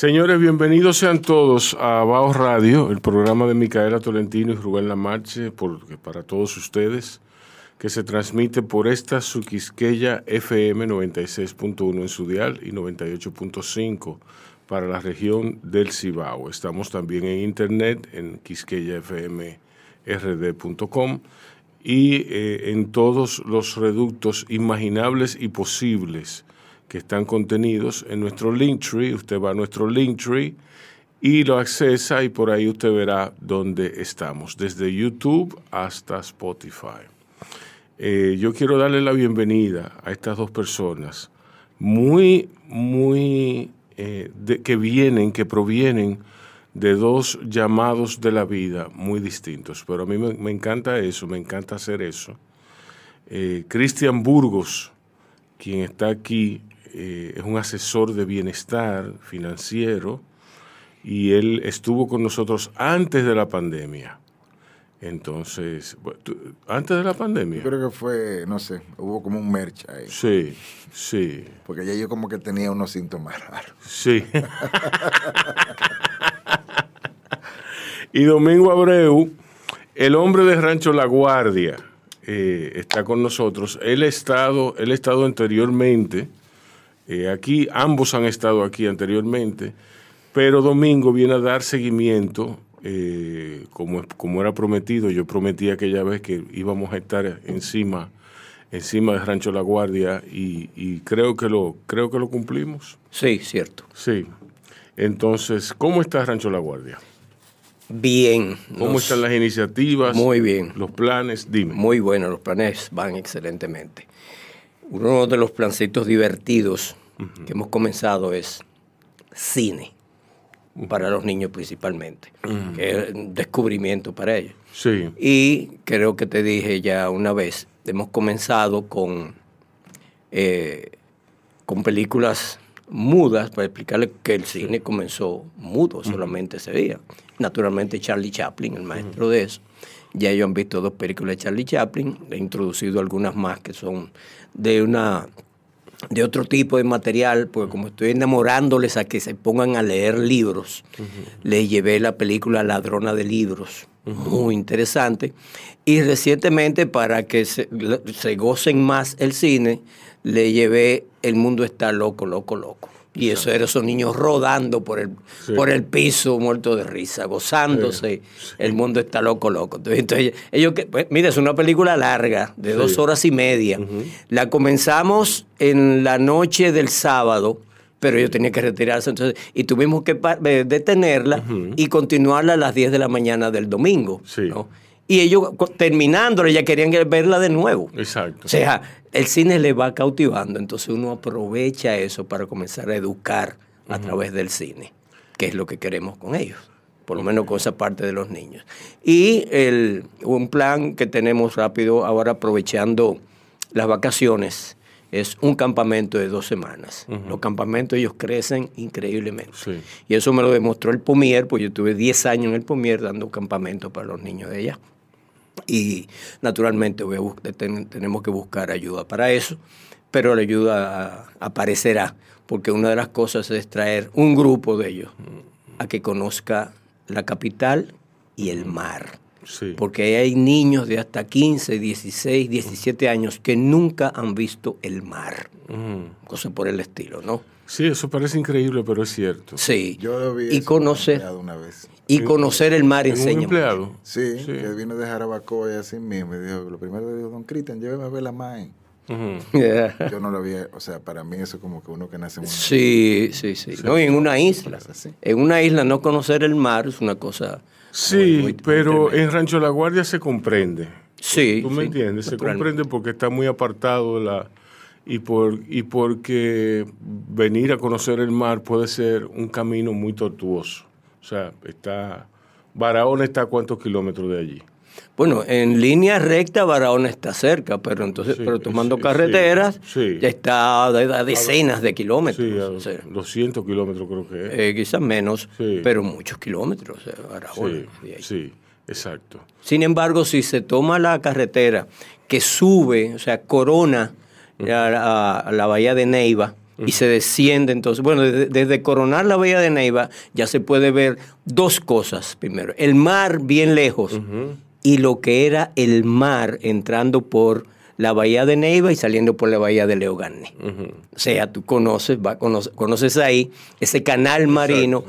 Señores, bienvenidos sean todos a Baos Radio, el programa de Micaela Tolentino y Rubén Lamarche, porque para todos ustedes, que se transmite por esta Suquisqueya FM 96.1 en su dial y 98.5 para la región del Cibao. Estamos también en internet en quisqueyafmrd.com y eh, en todos los reductos imaginables y posibles que están contenidos en nuestro Linktree. Usted va a nuestro Linktree y lo accesa y por ahí usted verá dónde estamos, desde YouTube hasta Spotify. Eh, yo quiero darle la bienvenida a estas dos personas muy, muy, eh, que vienen, que provienen de dos llamados de la vida muy distintos. Pero a mí me, encanta eso, me encanta hacer eso. Eh, Cristian Burgos, quien está aquí, eh, es un asesor de bienestar financiero y él estuvo con nosotros antes de la pandemia. Entonces, antes de la pandemia. Yo creo que fue, no sé, hubo como un merch ahí. Sí, sí. Porque ya yo como que tenía unos síntomas raros. Sí. y Domingo Abreu, el hombre de Rancho La Guardia, eh, está con nosotros. Él ha estado, él ha estado anteriormente eh, aquí, ambos han estado aquí anteriormente, pero Domingo viene a dar seguimiento, eh, como, como era prometido, yo prometí aquella vez que íbamos a estar encima encima de Rancho La Guardia y, creo que lo creo que lo cumplimos. Sí, cierto. Sí. Entonces, ¿cómo está Rancho La Guardia? Bien. ¿Cómo están las iniciativas? Muy bien. Los planes, dime. Muy bueno, los planes van excelentemente. Uno de los plancitos divertidos que hemos comenzado es cine, para los niños principalmente, que es un descubrimiento para ellos. Sí. Y creo que te dije ya una vez, hemos comenzado con, eh, con películas mudas para explicarle que el cine comenzó mudo, solamente se veía. Naturalmente Charlie Chaplin, el maestro de eso. Ya ellos han visto dos películas de Charlie Chaplin, he introducido algunas más que son de una de otro tipo de material, porque como estoy enamorándoles a que se pongan a leer libros, les llevé la película Ladrona de Libros, muy interesante, y recientemente para que se, se, gocen más el cine, le llevé El mundo está loco, loco, loco. Y eso era esos niños rodando por el, por el piso, muertos de risa, gozándose. El mundo está loco, loco. Entonces, ellos, que, pues, mira, es una película larga, de dos horas y media. La comenzamos en la noche del sábado, pero yo tenía que retirarse. Entonces, y tuvimos que eh, detenerla y continuarla a las 10 de la mañana del domingo. Y ellos, terminándola, ya querían verla de nuevo. Exacto. O sea, el cine le va cautivando, entonces uno aprovecha eso para comenzar a educar a través del cine, que es lo que queremos con ellos, por lo menos con esa parte de los niños. Y el, un plan que tenemos rápido ahora aprovechando las vacaciones es un campamento de dos semanas. Los campamentos ellos crecen increíblemente. Y eso me lo demostró el Pomier, pues yo tuve 10 años en el Pomier dando campamento para los niños de allá y naturalmente tenemos que buscar ayuda para eso, pero la ayuda aparecerá, porque una de las cosas es traer un grupo de ellos a que conozca la capital y el mar. Porque hay niños de hasta 15, 16, 17 años que nunca han visto el mar. Cosa por el estilo, ¿no? Sí, eso parece increíble, pero es cierto. Sí. Yo lo vi y conocer una vez. Y conocer el mar enseña. ¿Un empleado? Sí, que vino de Jarabacoa y así mismo. Y dijo, lo primero que dijo, don Cristian, lléveme a ver la MAE. Yo no lo había, o sea, para mí eso es como que uno que nace en una Sí, sí, sí. No, en una isla. En una isla no conocer el mar es una cosa... Sí, pero en Rancho La Guardia se comprende. Sí. ¿Tú me entiendes? Se comprende porque está muy apartado de la y, por, y porque venir a conocer el mar puede ser un camino muy tortuoso. O sea, está Barahona está a cuántos kilómetros de allí. Bueno, en línea recta Barahona está cerca, pero entonces, pero tomando carreteras ya está a, decenas de kilómetros. Sí, 200 kilómetros creo que es. Eh, quizás menos, pero muchos kilómetros, Barahona. Sí, exacto. Sin embargo, si se toma la carretera que sube, o sea, corona a, la bahía de Neiva, y se desciende entonces. Bueno, desde, coronar la bahía de Neiva ya se puede ver dos cosas. Primero, el mar bien lejos y lo que era el mar entrando por la bahía de Neiva y saliendo por la bahía de Leogarne. O sea, tú conoces, va, conoces, ahí ese canal marino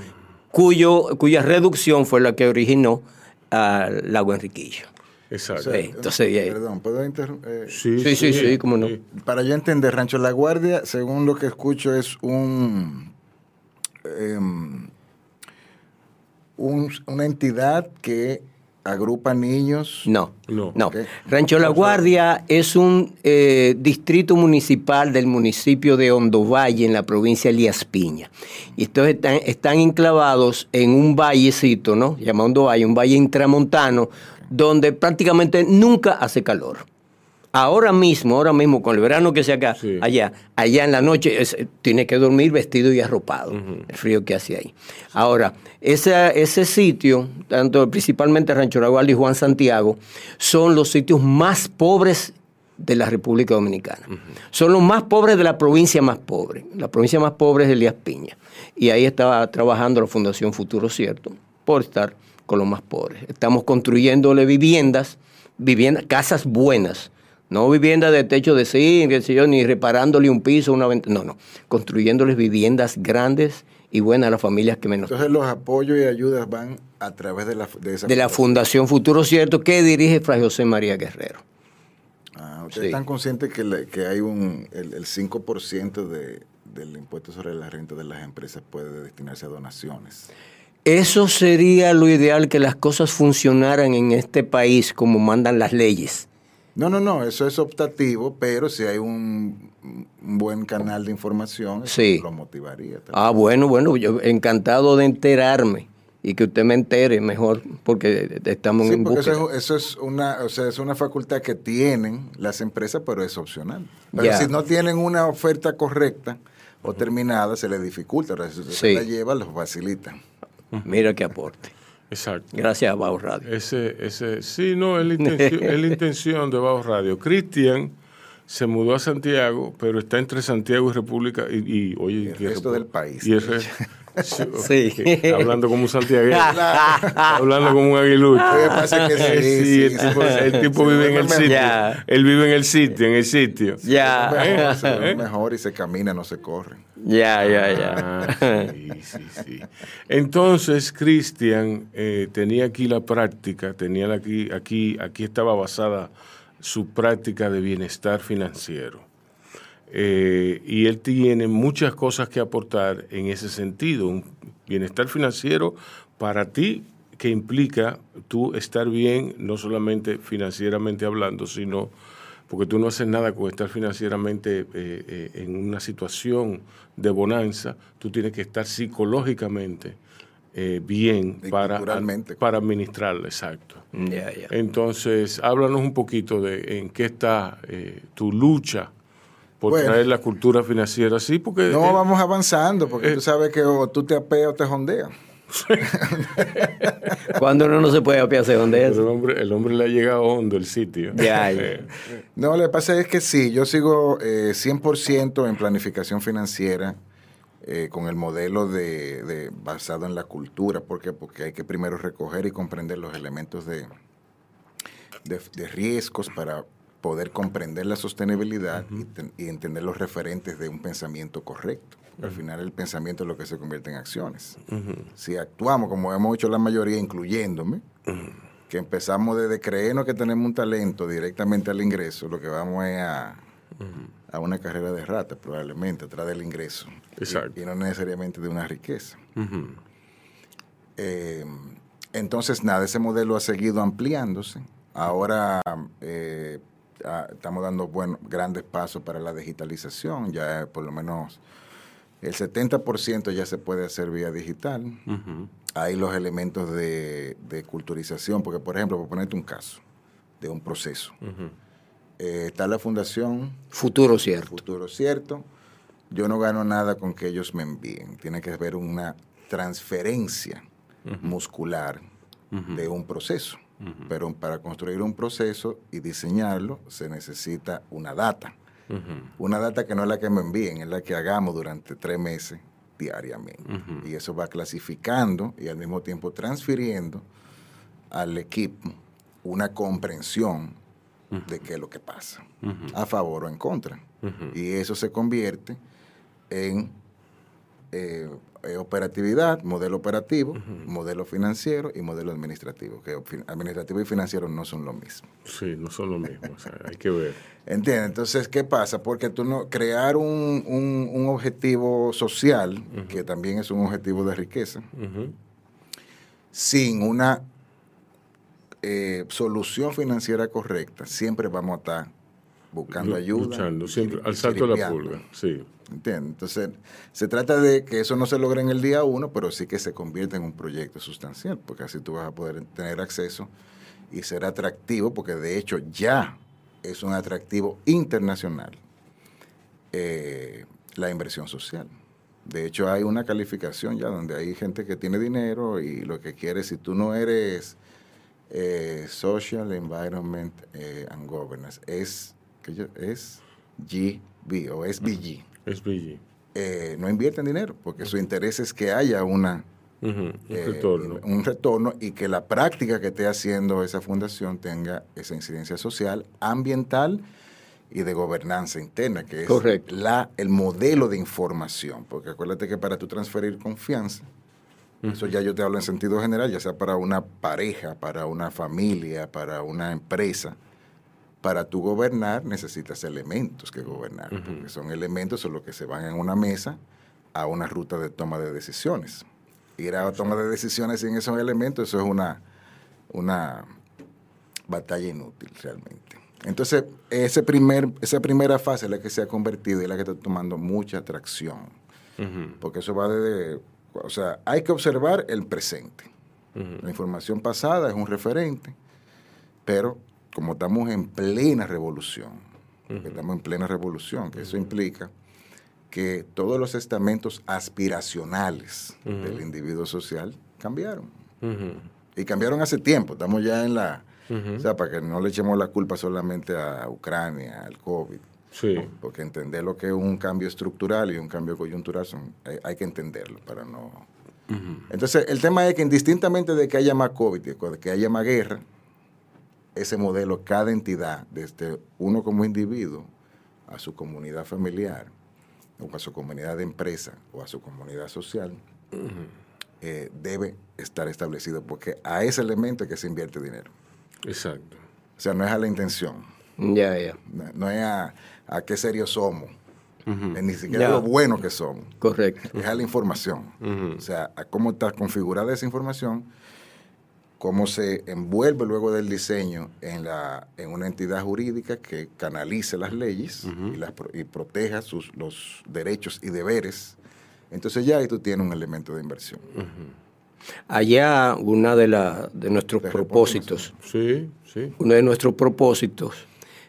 cuyo, cuya reducción fue la que originó al lago Enriquillo. Exacto. entonces, perdón, ¿puedo interrumpir? Eh, sí, sí, sí, sí, cómo no. Para yo entender, Rancho La Guardia, según lo que escucho, es un, em, un una entidad que agrupa niños. No, no. no. Rancho La Guardia es un eh, distrito municipal del municipio de Hondovalle en la provincia de Elías Piña. Y estos están, están enclavados en un vallecito, ¿no? Llamado Hondovalle, un valle intramontano, donde prácticamente nunca hace calor. Ahora mismo, ahora mismo, con el verano que se acá, allá, allá en la noche, tiene que dormir vestido y arropado, el frío que hace ahí. Ahora, ese, ese sitio, tanto principalmente Rancho Ragual y Juan Santiago, son los sitios más pobres de la República Dominicana. Son los más pobres de la provincia más pobre. La provincia más pobre es Elías Piña. Y ahí estaba trabajando la Fundación Futuro Cierto, por estar con los más pobres. Estamos construyéndole viviendas, viviendas, casas buenas no vivienda de techo de zinc, ni reparándole un piso, una ventana. No, no. Construyéndoles viviendas grandes y buenas a las familias que menos. Entonces los apoyos y ayudas van a través de la, de, esa de la Fundación Futuro Cierto que dirige Fray José María Guerrero. Ah, ¿Ustedes están conscientes que, que hay un, el, el 5% de, del impuesto sobre la renta de las empresas puede destinarse a donaciones? Eso sería lo ideal, que las cosas funcionaran en este país como mandan las leyes. No, no, no, eso es optativo, pero si hay un, buen canal de información, lo motivaría. Ah, bueno, bueno, yo encantado de enterarme y que usted me entere mejor porque estamos en porque eso, eso, es una o sea es una facultad que tienen las empresas pero es opcional. Pero si no tienen una oferta correcta o terminada se les dificulta si usted la lleva lo facilita mira qué aporte Exacto. Gracias a Bajo Radio. Ese, ese, sí, no, es la intención, es la intención de Bajo Radio. Cristian se mudó a Santiago, pero está entre Santiago y República y, y oye, el resto del país. Y ese, Sí. hablando como un santiagueño. hablando como un aguilucho. sí, el tipo, vive en el sitio. Él vive en el sitio, en el sitio. Ya. Mejor, ¿Eh? mejor y se camina, no se corre. Ya, ya, ya. Ah, sí, sí, sí. Entonces, Cristian eh, tenía aquí la práctica, tenía aquí, aquí, aquí estaba basada su práctica de bienestar financiero. Eh, y él tiene muchas cosas que aportar en ese sentido, un bienestar financiero para ti que implica tú estar bien, no solamente financieramente hablando, sino porque tú no haces nada con estar financieramente eh, eh, en una situación de bonanza, tú tienes que estar psicológicamente bien para, para administrarla, exacto. Entonces, háblanos un poquito de en qué está tu lucha por traer la cultura financiera así, porque... No, eh, vamos avanzando, porque eh, tú sabes que o tú te apeas o te jondeas. Cuando uno no se puede apear, se jondea. El hombre, el hombre le ha llegado hondo el sitio. Ya, No, lo que pasa es que sí, yo sigo eh, 100% en planificación financiera eh, con el modelo de, basado en la cultura. ¿Por qué? Porque hay que primero recoger y comprender los elementos de, de riesgos para poder comprender la sostenibilidad y, entender los referentes de un pensamiento correcto. Al final el pensamiento es lo que se convierte en acciones. Si actuamos como hemos hecho la mayoría, incluyéndome, que empezamos desde creernos que tenemos un talento directamente al ingreso, lo que vamos es a, a una carrera de rata probablemente, atrás del ingreso. Y, no necesariamente de una riqueza. Eh, entonces, nada, ese modelo ha seguido ampliándose. Ahora eh, estamos dando bueno, grandes pasos para la digitalización, ya por lo menos el 70% ya se puede hacer vía digital. Hay los elementos de, culturización, porque por ejemplo, por ponerte un caso de un proceso, eh, está la fundación Futuro Cierto. Futuro Cierto. Yo no gano nada con que ellos me envíen. Tiene que haber una transferencia muscular de un proceso. Pero para construir un proceso y diseñarlo se necesita una data. Una data que no es la que me envíen, es la que hagamos durante tres meses diariamente. Y eso va clasificando y al mismo tiempo transfiriendo al equipo una comprensión de qué es lo que pasa, a favor o en contra. Y eso se convierte en eh, eh, operatividad, modelo operativo, modelo financiero y modelo administrativo, que administrativo y financiero no son lo mismo. Sí, no son lo mismo, hay que ver. ¿Entiendes? Entonces, ¿qué pasa? Porque tú no, crear un, un, objetivo social, que también es un objetivo de riqueza, sin una eh, solución financiera correcta, siempre vamos a estar buscando ayuda. Luchando, siempre, al salto de la pulga, sí. Entonces, se trata de que eso no se logre en el día uno, pero sí que se convierta en un proyecto sustancial, porque así tú vas a poder tener acceso y ser atractivo, porque de hecho ya es un atractivo internacional eh, la inversión social. De hecho, hay una calificación ya donde hay gente que tiene dinero y lo que quiere, si tú no eres eh, Social Environment eh, and Governance, es, es GB o es BG. SBG. Eh, no invierten dinero porque su interés es que haya una, un, eh, retorno. un retorno y que la práctica que esté haciendo esa fundación tenga esa incidencia social, ambiental y de gobernanza interna, que es La, el modelo de información. Porque acuérdate que para tú transferir confianza, eso ya yo te hablo en sentido general, ya sea para una pareja, para una familia, para una empresa, para tú gobernar necesitas elementos que gobernar, porque son elementos son los que se van en una mesa a una ruta de toma de decisiones. Ir a toma de decisiones sin esos elementos, eso es una, una batalla inútil realmente. Entonces, ese primer, esa primera fase es la que se ha convertido y la que está tomando mucha atracción. Porque eso va de... O sea, hay que observar el presente. La información pasada es un referente, pero como estamos en plena revolución, estamos en plena revolución, que eso implica que todos los estamentos aspiracionales del individuo social cambiaron. Y cambiaron hace tiempo, estamos ya en la... O sea, para que no le echemos la culpa solamente a Ucrania, al COVID. Sí. Porque entender lo que es un cambio estructural y un cambio coyuntural son, hay, que entenderlo para no... Entonces, el tema es que indistintamente de que haya más COVID, de que haya más guerra, ese modelo, cada entidad, desde uno como individuo a su comunidad familiar, o a su comunidad de empresa, o a su comunidad social, eh, debe estar establecido, porque a ese elemento es que se invierte dinero. Exacto. O sea, no es a la intención. Ya, ya. No, es a, qué serios somos. ni siquiera lo bueno que somos. Correcto. Es a la información. O sea, a cómo está configurada esa información cómo se envuelve luego del diseño en, la, en una entidad jurídica que canalice las leyes y, las, y proteja sus, los derechos y deberes. Entonces ya ahí tú tienes un elemento de inversión. Allá una de, la, de nuestros propósitos, sí, sí. uno de nuestros propósitos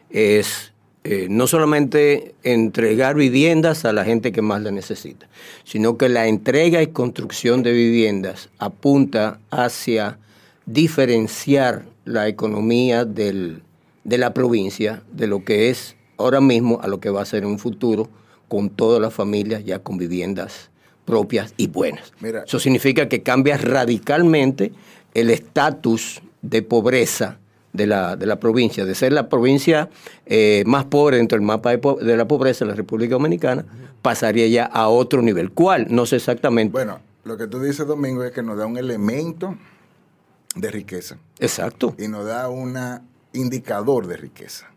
es eh, no solamente entregar viviendas a la gente que más la necesita, sino que la entrega y construcción de viviendas apunta hacia diferenciar la economía del, de la provincia de lo que es ahora mismo a lo que va a ser en un futuro con todas las familias ya con viviendas propias y buenas. Eso significa que cambia radicalmente el estatus de pobreza de la, de la, provincia, de ser la provincia eh, más pobre dentro del mapa de, de, la pobreza de la República Dominicana, pasaría ya a otro nivel. ¿Cuál? No sé exactamente. Bueno, lo que tú dices, Domingo, es que nos da un elemento de riqueza. Exacto. Y nos da un indicador de riqueza.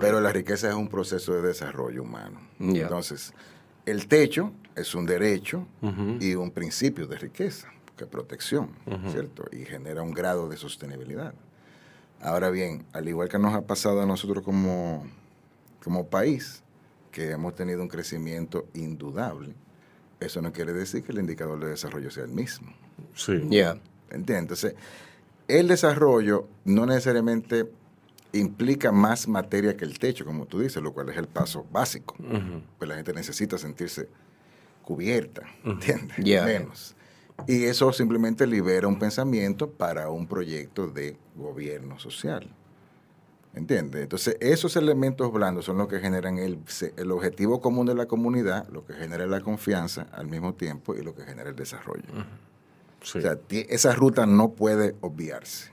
Pero la riqueza es un proceso de desarrollo humano. Entonces, el techo es un derecho y un principio de riqueza, que protección, ¿cierto? Y genera un grado de sostenibilidad. Ahora bien, al igual que nos ha pasado a nosotros como, como país, que hemos tenido un crecimiento indudable, eso no quiere decir que el indicador de desarrollo sea el mismo. Sí. Entonces, el desarrollo no necesariamente implica más materia que el techo, como tú dices, lo cual es el paso básico. Pues la gente necesita sentirse cubierta, ¿entiendes? Menos. Y eso simplemente libera un pensamiento para un proyecto de gobierno social. ¿Entiendes? Entonces, esos elementos blandos son los que generan el, el objetivo común de la comunidad, lo que genera la confianza al mismo tiempo y lo que genera el desarrollo. O sea, esa ruta no puede obviarse.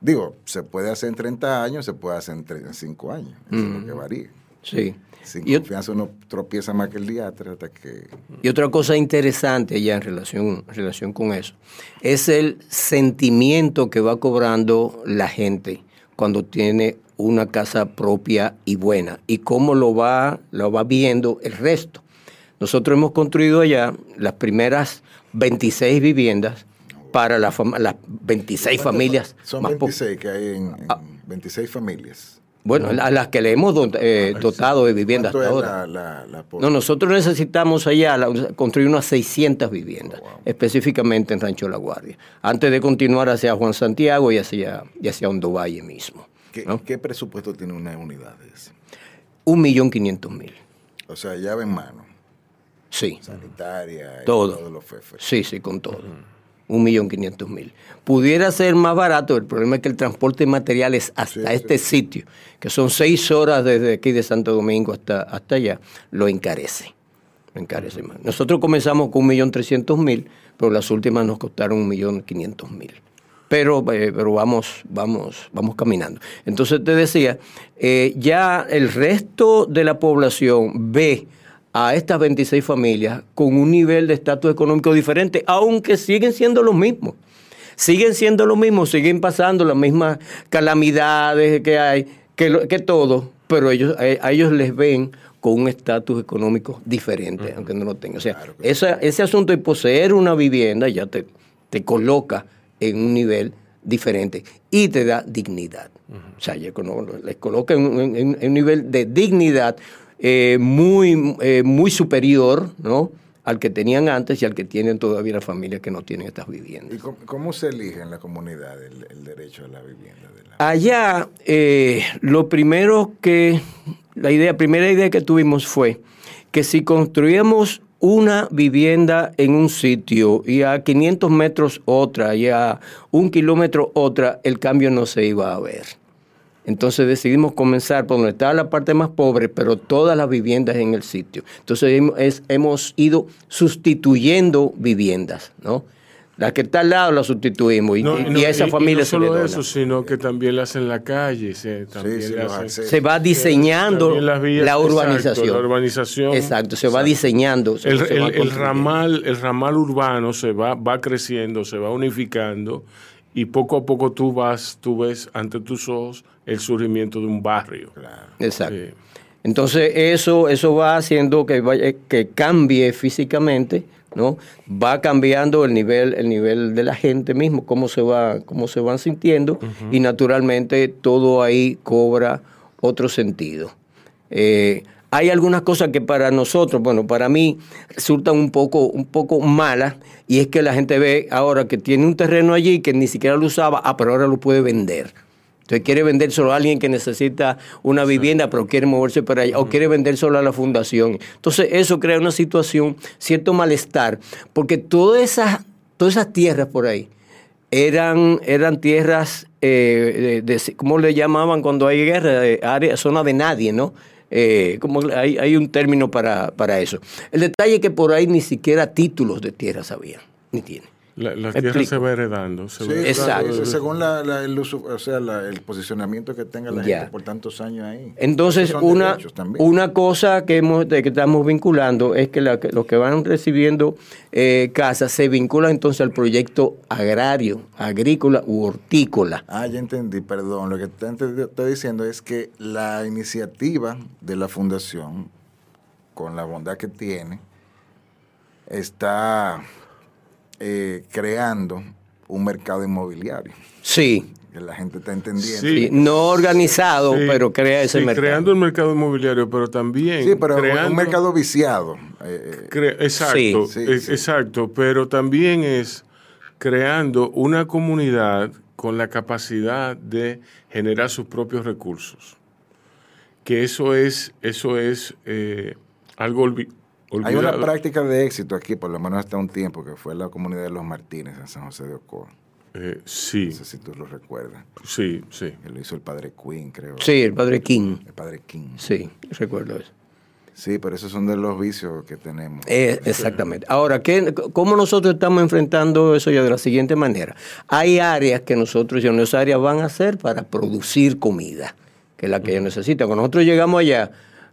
Digo, se puede hacer en 30 años, se puede hacer en 5 años, eso es lo que varía. Sí. Sin confianza uno tropieza más que el día hasta que... Y otra cosa interesante ya en relación, en relación con eso, es el sentimiento que va cobrando la gente cuando tiene una casa propia y buena y cómo lo va, lo va viendo el resto. Nosotros hemos construido allá las primeras 26 viviendas para las 26 familias. Son 26 que hay en, 26 ah. familias. Bueno, a las que le hemos eh, dotado de viviendas hasta ahora. no, nosotros necesitamos allá construir unas 600 viviendas, oh, específicamente en Rancho La Guardia, antes de continuar hacia Juan Santiago y hacia, y hacia Hondo Valle mismo. ¿Qué, presupuesto tiene una unidad de Un millón quinientos mil. O sea, llave en mano. Sí. Sanitaria. Todo. todos los fefes. Sí, sí, con todo un millón quinientos mil. Pudiera ser más barato, el problema es que el transporte de materiales hasta este sitio, que son seis horas desde aquí de Santo Domingo hasta, hasta allá, lo encarece. Lo encarece más. Nosotros comenzamos con un millón trescientos mil, pero las últimas nos costaron un millón quinientos mil. Pero, eh, pero vamos, vamos, vamos caminando. Entonces te decía, eh, ya el resto de la población ve a estas 26 familias con un nivel de estatus económico diferente, aunque siguen siendo los mismos. Siguen siendo los mismos, siguen pasando las mismas calamidades que hay, que, que todo, pero ellos, eh, a, ellos les ven con un estatus económico diferente, aunque no lo tengan. O sea, ese asunto de poseer una vivienda ya te, te coloca en un nivel diferente y te da dignidad. O sea, les coloca en, un nivel de dignidad eh, muy, eh, muy superior ¿no? al que tenían antes y al que tienen todavía las familias que no tienen estas viviendas. ¿Y cómo, se elige en la comunidad el, derecho a la vivienda? Allá, eh, lo primero que, la idea, primera idea que tuvimos fue que si construíamos una vivienda en un sitio y a 500 metros otra y a un kilómetro otra, el cambio no se iba a ver. Entonces decidimos comenzar por donde estaba la parte más pobre, pero todas las viviendas en el sitio. Entonces hemos ido sustituyendo viviendas, ¿no? Las que está al lado las sustituimos y, a esa familia no solo eso, sino que también las en la calle. Se, se va diseñando la urbanización. la urbanización. Exacto, se va diseñando. el, ramal, el ramal urbano se va, va creciendo, se va unificando y poco a poco tú vas, tú ves ante tus ojos el surgimiento de un barrio. Exacto. Entonces eso, eso va haciendo que, que cambie físicamente, ¿no? Va cambiando el nivel, el nivel de la gente mismo, cómo se va, cómo se van sintiendo, y naturalmente todo ahí cobra otro sentido. Eh, hay algunas cosas que para nosotros, bueno, para mí resultan un poco, un poco malas, y es que la gente ve ahora que tiene un terreno allí que ni siquiera lo usaba, ah, pero ahora lo puede vender. Entonces quiere vender solo a alguien que necesita una vivienda, pero quiere moverse para allá, o quiere vender solo a la fundación. Entonces eso crea una situación, cierto malestar, porque todas esas, todas esas tierras por ahí eran, eran tierras, eh, de, ¿cómo le llamaban cuando hay guerra? De área, zona de nadie, ¿no? Eh, como hay, hay, un término para, para, eso. El detalle es que por ahí ni siquiera títulos de tierra había, ni tiene. La, tierra se va heredando. exacto. Según la, el, uso, o sea, el posicionamiento que tenga la gente por tantos años ahí. Entonces, una, una cosa que, hemos, que estamos vinculando es que, los que van recibiendo eh, casas se vinculan entonces al proyecto agrario, agrícola u hortícola. Ah, ya entendí, perdón. Lo que estoy diciendo es que la iniciativa de la fundación, con la bondad que tiene, está eh, creando un mercado inmobiliario. Sí. Que la gente está entendiendo. Sí. No organizado, pero crea ese mercado. Creando un mercado inmobiliario, pero también. Sí, pero un mercado viciado. Eh, eh. exacto, exacto. Pero también es creando una comunidad con la capacidad de generar sus propios recursos. Que eso es, eso es algo hay una práctica de éxito aquí, por lo menos hasta un tiempo, que fue la comunidad de los Martínez en San José de Ocoa. Eh, sí, No sé si tú lo recuerdas. sí, sí. Que lo hizo el padre Quinn, creo. Sí, el padre King. El padre King. Sí, recuerdo eso. Sí, pero esos son de los vicios que tenemos. Eh, exactamente. Ahora, ¿qué, ¿cómo nosotros estamos enfrentando eso ya de la siguiente manera? Hay áreas que nosotros, y en esas áreas van a ser para producir comida, que es la que ellos necesitan. Cuando nosotros llegamos allá,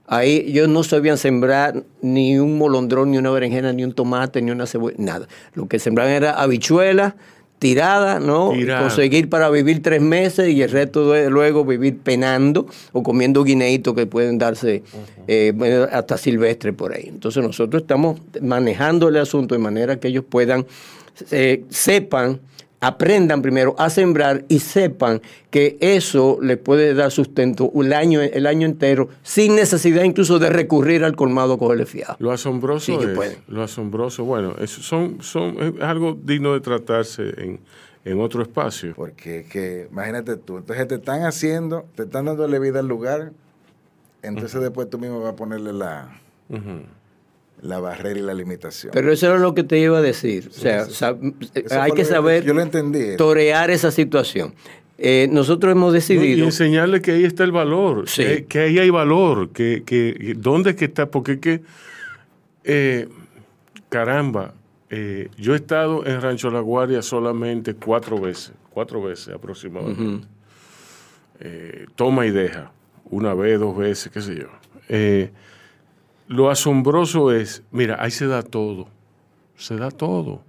ahí ellos no sabían sembrar ni un molondrón, ni una berenjena, ni un tomate, ni una cebolla, nada. Lo que sembraban era habichuelas tiradas, ¿no? Tirada. Conseguir para vivir tres meses y el resto de luego vivir penando o comiendo guineitos que pueden darse eh, hasta silvestre por ahí. Entonces nosotros estamos manejando el asunto de manera que ellos puedan, eh, sepan, aprendan primero a sembrar y sepan que eso les puede dar sustento el año, el año entero sin necesidad incluso de recurrir al colmado a cogerle fiado. Lo asombroso Sí, es, lo asombroso, bueno, es, son, son, es algo digno de tratarse en, en otro espacio. Porque es que, imagínate tú, entonces te están haciendo, te están dándole vida al lugar, entonces después tú mismo vas a ponerle la, la barrera y la limitación. Pero eso era lo que te iba a decir. O sea, Eso hay que saber Yo lo entendí. torear esa situación. Eh, nosotros hemos No, y decidido... enseñarle que ahí está el valor, Sí. que, que ahí hay valor, que, que dónde es que está, porque es que, eh, caramba, eh, yo he estado en Rancho La Guardia solamente cuatro veces, cuatro veces aproximadamente. Eh, toma y deja, una vez, dos veces, qué sé yo. Lo asombroso es, mira, ahí se da todo, se da todo.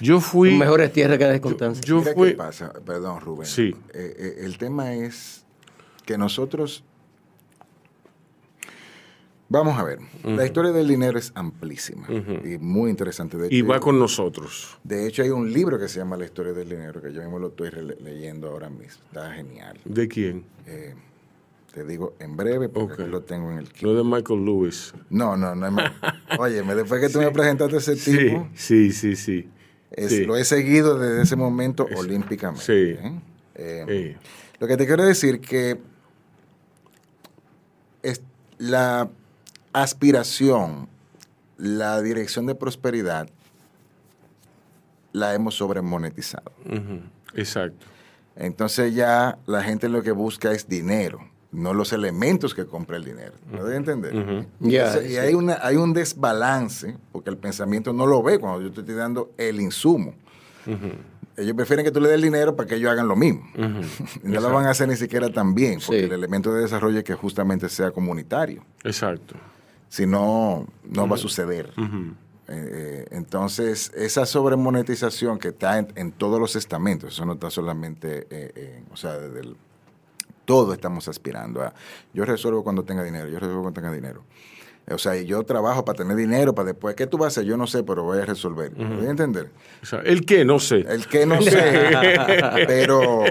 Yo fui... mejores tierras que desconstancia. Yo Mira fui... qué pasa, perdón Rubén. Sí. Eh, eh, el tema es que nosotros, vamos a ver, la historia del dinero es amplísima y muy interesante. De Y va con nosotros. De hecho hay un libro que se llama La historia del dinero que yo mismo lo estoy leyendo ahora mismo. Está genial. ¿De quién? Eh, te digo en breve porque aquí lo tengo en el kit. No de Michael Lewis. No, no, no. es Óyeme, después que tú me presentaste ese Sí, tipo, sí, sí, sí. es- Sí. lo he seguido desde ese momento olímpicamente. Sí. ¿eh? Eh, Eh, Lo que te quiero decir que es la aspiración, la dirección de prosperidad, la hemos sobremonetizado. ujú, Exacto. Entonces ya la gente lo que busca es dinero, no los elementos que compra el dinero. ¿Me doy a entender? Entonces, y sí. hay, una, hay un desbalance, porque el pensamiento no lo ve cuando yo te estoy dando el insumo. Ellos prefieren que tú le des el dinero para que ellos hagan lo mismo. no lo van a hacer ni siquiera tan bien, porque Sí. el elemento de desarrollo es que justamente sea comunitario. Exacto. Si no, no va a suceder. Eh, eh, entonces, esa sobremonetización que está en, en todos los estamentos, eso no está solamente, eh, eh, o sea, desde el- todo estamos aspirando a, yo resuelvo cuando tenga dinero, yo resuelvo cuando tenga dinero. O sea, yo trabajo para tener dinero, para después, ¿qué tú vas a hacer? Yo no sé, pero voy a resolver. ¿Me voy a entender? O sea, ¿El qué? No sé. El que no sé, pero,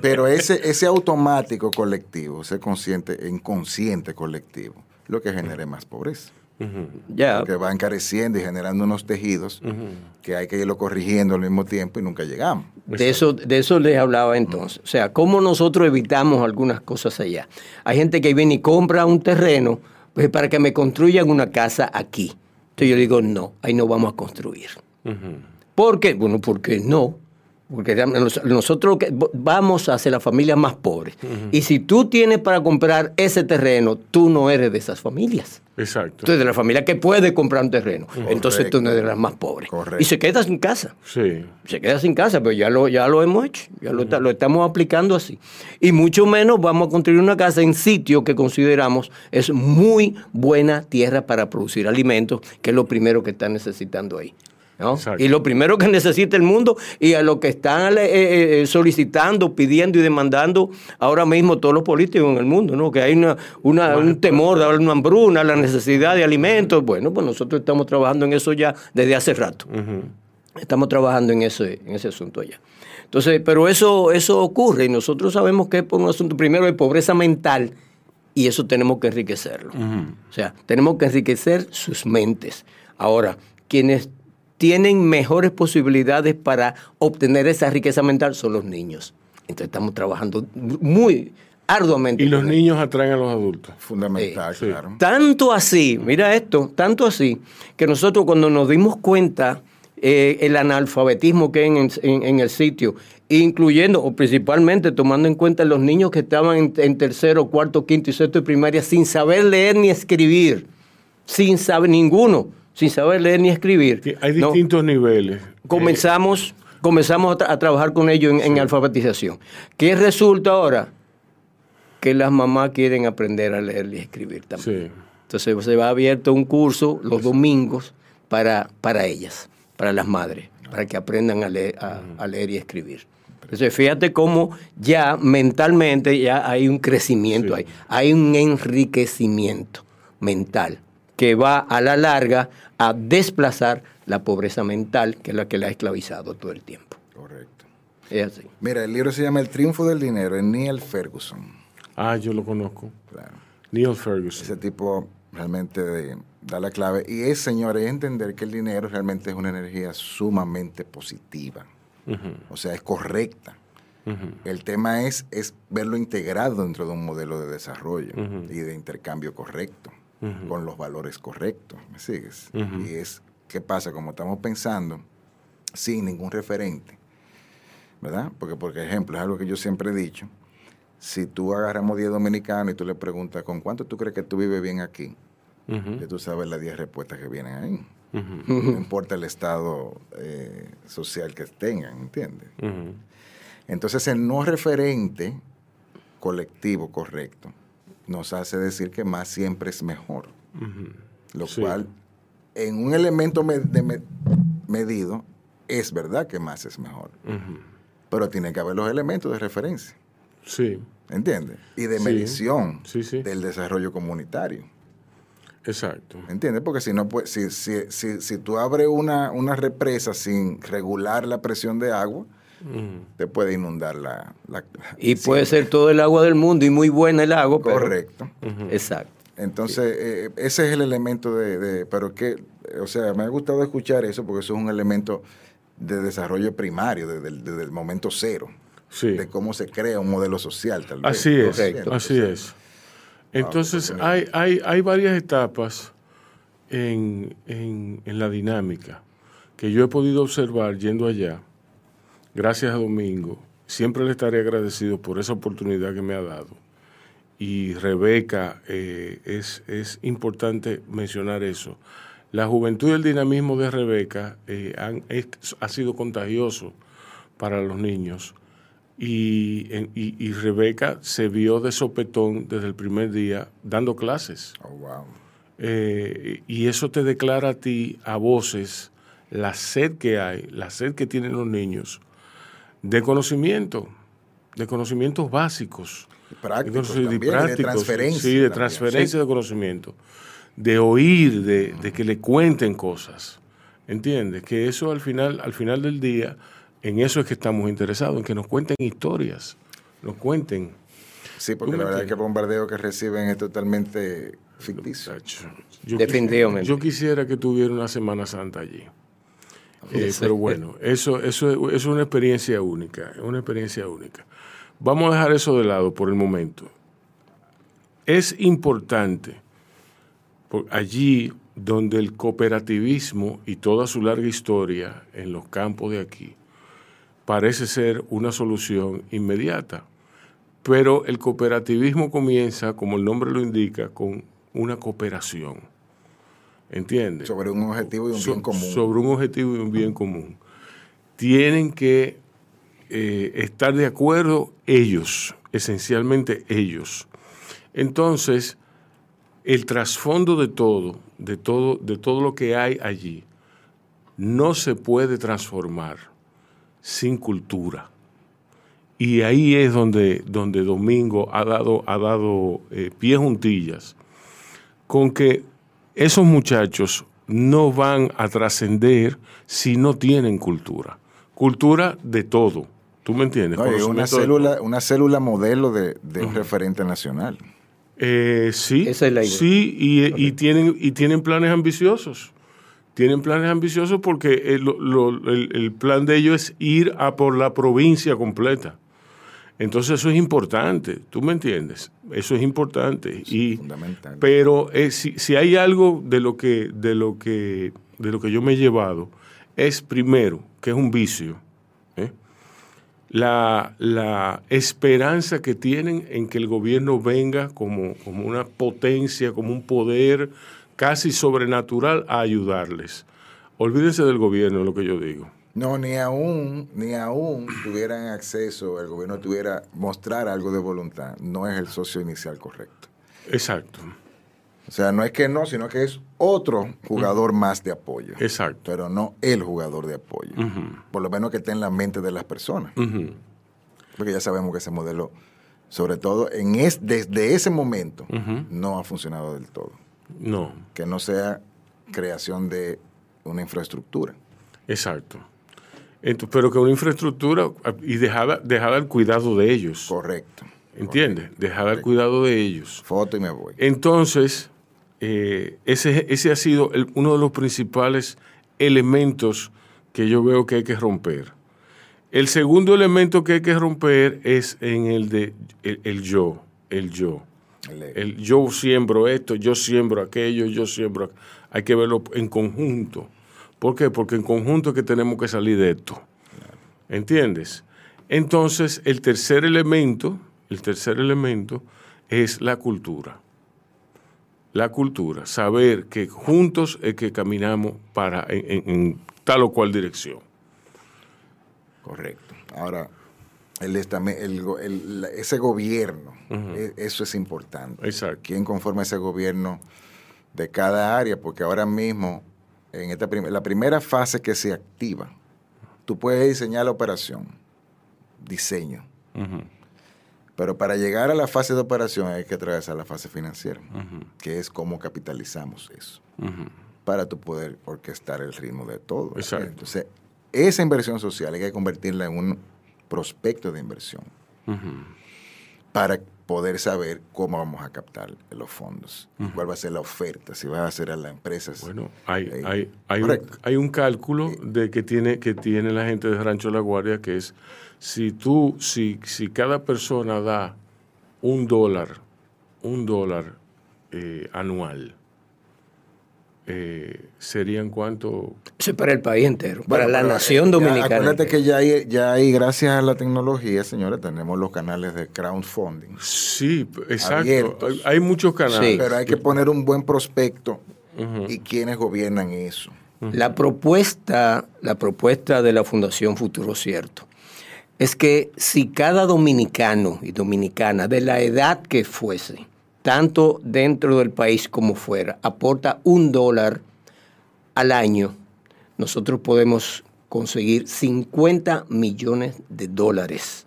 pero ese, ese automático colectivo, ese consciente, inconsciente colectivo, lo que genera es más pobreza. Ya, Porque va encareciendo y generando unos tejidos que hay que irlo corrigiendo al mismo tiempo y nunca llegamos. de eso, de eso les hablaba entonces. O sea, cómo nosotros evitamos algunas cosas allá. Hay gente que viene y compra un terreno pues, para que me construyan una casa aquí. Entonces yo digo, no, ahí no vamos a construir. ¿Por qué? Bueno, porque no. Porque nos- nosotros vamos hacia las familias más pobres. Y si tú tienes para comprar ese terreno, tú no eres de esas familias. Exacto. Tú eres de la familia que puede comprar un terreno. Entonces tú no eres de las más pobres. Correcto. Y se queda sin casa. Sí. Se queda sin casa, pero ya lo, ya lo hemos hecho. Ya lo, está- lo estamos aplicando así. Y mucho menos vamos a construir una casa en sitio que consideramos es muy buena tierra para producir alimentos, que es lo primero que están necesitando ahí. Y lo primero que necesita el mundo y a lo que están eh, eh, solicitando, pidiendo y demandando ahora mismo todos los políticos en el mundo, ¿no? que hay una, una- un temor, de una hambruna, la necesidad de alimentos. Bueno, pues nosotros estamos trabajando en eso ya desde hace rato. Estamos trabajando en ese, en ese asunto allá. Entonces, pero eso, eso ocurre y nosotros sabemos que es por un asunto primero de pobreza mental y eso tenemos que enriquecerlo. O sea, tenemos que enriquecer sus mentes. Ahora, quienes tienen mejores posibilidades para obtener esa riqueza mental son los niños. Entonces estamos trabajando muy arduamente. Y los niños atraen a los adultos. Fundamental, Sí. claro. Tanto así, mira esto, tanto así, que nosotros cuando nos dimos cuenta eh, el analfabetismo que hay en, en- en el sitio, incluyendo o principalmente tomando en cuenta los niños que estaban en, en tercero, cuarto, quinto y sexto de primaria sin saber leer ni escribir, sin saber ninguno, sin saber leer ni escribir. Hay ¿no? distintos niveles. comenzamos, comenzamos a, tra- a trabajar con ellos en, en alfabetización. ¿Qué resulta ahora? Que las mamás quieren aprender a leer y escribir también. sí. Entonces se va abierto un curso los domingos para, para ellas, para las madres, para que aprendan a leer, a, a leer y escribir. Entonces fíjate cómo ya mentalmente ya hay un crecimiento, Sí. ahí, hay un enriquecimiento mental que va a la larga a desplazar la pobreza mental que es la que la ha esclavizado todo el tiempo. Correcto. Es así. Mira, el libro se llama El triunfo del dinero, de Neil Ferguson. Ah, yo lo conozco. Claro. Neil Ferguson. Ese tipo realmente de- da la clave. Y es, señores, entender que el dinero realmente es una energía sumamente positiva. O sea, es correcta. El tema es, es verlo integrado dentro de un modelo de desarrollo y de intercambio correcto, Con los valores correctos. ¿Me sigues? Y es, ¿qué pasa? Como estamos pensando, sin ningún referente, ¿verdad? Porque, por ejemplo, es algo que yo siempre he dicho. Si tú agarramos 10 dominicanos y tú le preguntas, ¿con cuánto tú crees que tú vives bien aquí? Ya tú sabes las 10 respuestas que vienen ahí. No importa el estado eh, social que tengan, ¿entiendes? Entonces, el no referente colectivo correcto nos hace decir que más siempre es mejor. Lo Sí. cual, en un elemento de medido, es verdad que más es mejor. Pero tiene que haber los elementos de referencia, Sí, ¿entiendes? Y de medición Sí, sí. del desarrollo comunitario. exacto. ¿Entiendes? Porque si no, pues, si, si, si, si tú abres una, una represa sin regular la presión de agua, Ujú. te puede inundar la... la- Y puede ser todo el agua del mundo y muy buena el agua. pero- Correcto. Exacto. Entonces, eh, ese es el elemento de, de- Pero que, o sea, me ha gustado escuchar eso porque eso es un elemento de desarrollo primario, desde el, desde el momento cero, Sí. de cómo se crea un modelo social, tal vez. Así es, Correcto. así es. Entonces, pues, hay, hay, hay varias etapas en, en- en la dinámica que yo he podido observar yendo allá, gracias a Domingo. Siempre le estaré agradecido por esa oportunidad que me ha dado. Y Rebeca, eh, es, es importante mencionar eso. La juventud y el dinamismo de Rebeca eh, han- es- ha sido contagioso para los niños. Y, en- y- y Rebeca se vio de sopetón desde el primer día dando clases. Oh, wow. Eh, y eso te declara a ti, a voces, la sed que hay, la sed que tienen los niños de conocimiento, de conocimientos básicos. Prácticos también, y de transferencia Sí, de también, transferencia de conocimiento, de oír, de, de que le cuenten cosas. ¿Entiendes? Que eso al final, al final del día, en eso es que estamos interesados, en que nos cuenten historias, nos cuenten. Sí, porque ¿Tú la verdad es que el bombardeo que reciben es totalmente ficticio. Yo Definitivamente. Yo quisiera que tuviera una Semana Santa allí. Eh, pero bueno, eso, eso, es- una experiencia única, es una experiencia única. Vamos a dejar eso de lado por el momento. Es importante por allí donde el cooperativismo y toda su larga historia en los campos de aquí parece ser una solución inmediata. Pero el cooperativismo comienza, como el nombre lo indica, con una cooperación. ¿Entiendes? Sobre un objetivo y un So- bien común. Sobre un objetivo y un bien común. Tienen que eh, estar de acuerdo ellos, esencialmente ellos. Entonces, el trasfondo de todo, de todo, de todo lo que hay allí, no se puede transformar sin cultura. Y ahí es donde, donde Domingo ha dado, ha dado eh, pie juntillas con que esos muchachos no van a trascender si no tienen cultura. Cultura de todo. ¿Tú me entiendes? No, una de célula, una célula modelo de, de un referente nacional. Eh, sí, Esa es la idea. sí, y, y tienen, y tienen planes ambiciosos. Tienen planes ambiciosos porque el, lo- el- el plan de ellos es ir a por la provincia completa. Entonces eso es importante, ¿tú me entiendes? Eso es importante. y, fundamental. Pero eh, si, si hay algo de lo, que, de, lo que, de lo que yo me he llevado, es primero, que es un vicio, ¿eh? la, la esperanza que tienen en que el gobierno venga como, como una potencia, como un poder casi sobrenatural a ayudarles. Olvídense del gobierno, lo que yo digo. No, ni aún, ni aún tuvieran acceso, el gobierno tuviera mostrar algo de voluntad, no es el socio inicial correcto. Exacto. O sea, no es que no, sino que es otro jugador más de apoyo. Exacto. Pero no el jugador de apoyo. Por lo menos que esté en la mente de las personas. Porque ya sabemos que ese modelo, sobre todo en es, desde ese momento, no ha funcionado del todo. No. Que no sea creación de una infraestructura. Exacto. Pero que una infraestructura y dejada, dejada al cuidado de ellos. Correcto. ¿Entiendes? Dejada al cuidado de ellos. Foto y me voy. Entonces, eh, ese, ese ha sido uno de los principales elementos que yo veo que hay que romper. El segundo elemento que hay que romper es en el de el, yo, el yo. El, yo siembro esto, yo siembro aquello, yo siembro. Hay que verlo en conjunto. ¿Por qué? Porque en conjunto es que tenemos que salir de esto. ¿Entiendes? Entonces, el tercer elemento, el tercer elemento es la cultura. La cultura, saber que juntos es que caminamos para en, tal o cual dirección. Correcto. Ahora, el, ese gobierno, e, eso es importante. Exacto. ¿Quién conforma ese gobierno de cada área? Porque ahora mismo en esta la primera fase que se activa, tú puedes diseñar la operación, diseño. Pero para llegar a la fase de operación hay que atravesar la fase financiera, que es cómo capitalizamos eso, para tu poder orquestar el ritmo de todo. Entonces, esa inversión social hay que convertirla en un prospecto de inversión. Para poder saber cómo vamos a captar los fondos, cuál va a ser la oferta, si va a ser a las empresas. Bueno, hay, eh, hay, hay, un, hay, un, cálculo de que tiene, que tiene la gente de Rancho La Guardia que es si tú, si, si cada persona da un dólar, un dólar eh, anual, eh, ¿serían cuánto? Eso para el país entero, para la nación dominicana. Acuérdate que ya hay, ya hay, gracias a la tecnología, señores, tenemos los canales de crowdfunding. Sí, exacto. Hay, muchos canales. Pero hay que poner un buen prospecto y quienes gobiernan eso. La propuesta, la propuesta de la Fundación Futuro Cierto es que si cada dominicano y dominicana, de la edad que fuese, tanto dentro del país como fuera, aporta un dólar al año, nosotros podemos conseguir 50 millones de dólares.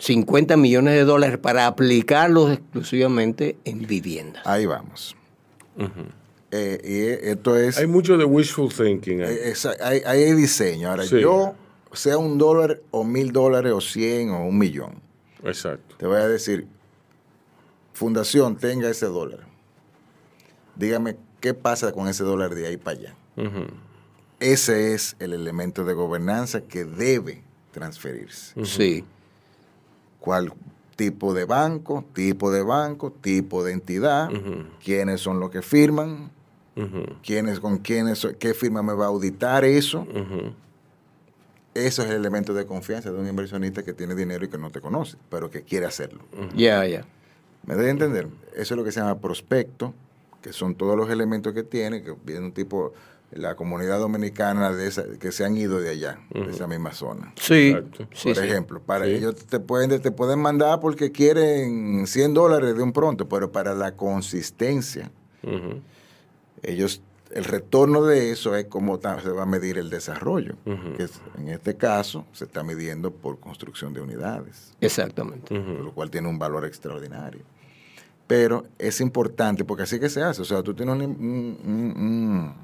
50 millones de dólares para aplicarlos exclusivamente en viviendas. Ahí vamos. Eh, y esto es... Hay mucho de wishful thinking. Eh, hay, hay, diseño. Ahora, yo, sea un dólar o mil dólares o cien o un millón. Exacto. Te voy a decir, fundación tenga ese dólar, dígame qué pasa con ese dólar de ahí para allá. Ese es el elemento de gobernanza que debe transferirse. Sí. ¿Cuál tipo de banco, tipo de banco, tipo de entidad, quiénes son los que firman, quiénes con quiénes, qué firma me va a auditar eso? Eso es el elemento de confianza de un inversionista que tiene dinero y que no te conoce, pero que quiere hacerlo. Ya, ya. ¿Me debe entender? Eso es lo que se llama prospecto, que son todos los elementos que tiene, que viene un tipo, la comunidad dominicana de esa, que se han ido de allá, de esa misma zona. Sí. Por ejemplo, para ellos te pueden, te pueden mandar porque quieren 100 dólares de un pronto, pero para la consistencia, ellos el retorno de eso es cómo se va a medir el desarrollo, que en este caso se está midiendo por construcción de unidades. Exactamente. Lo cual tiene un valor extraordinario. Pero es importante, porque así que se hace. O sea, tú tienes una,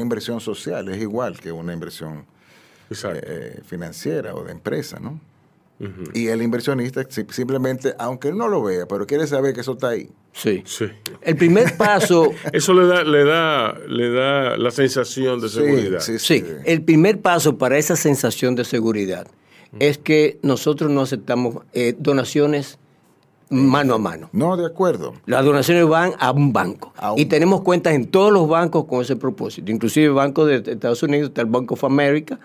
inversión social, es igual que una inversión eh, financiera o de empresa, ¿no? Y el inversionista simplemente, aunque no lo vea, pero quiere saber que eso está ahí. Sí. sí. El primer paso. eso le da, le da, le da la sensación de seguridad. Sí, sí, El primer paso para esa sensación de seguridad es que nosotros no aceptamos eh, donaciones mano a mano. No, de acuerdo. Las donaciones van a un banco. A un y tenemos cuentas en todos los bancos con ese propósito. Inclusive el Banco de Estados Unidos, está el Bank of America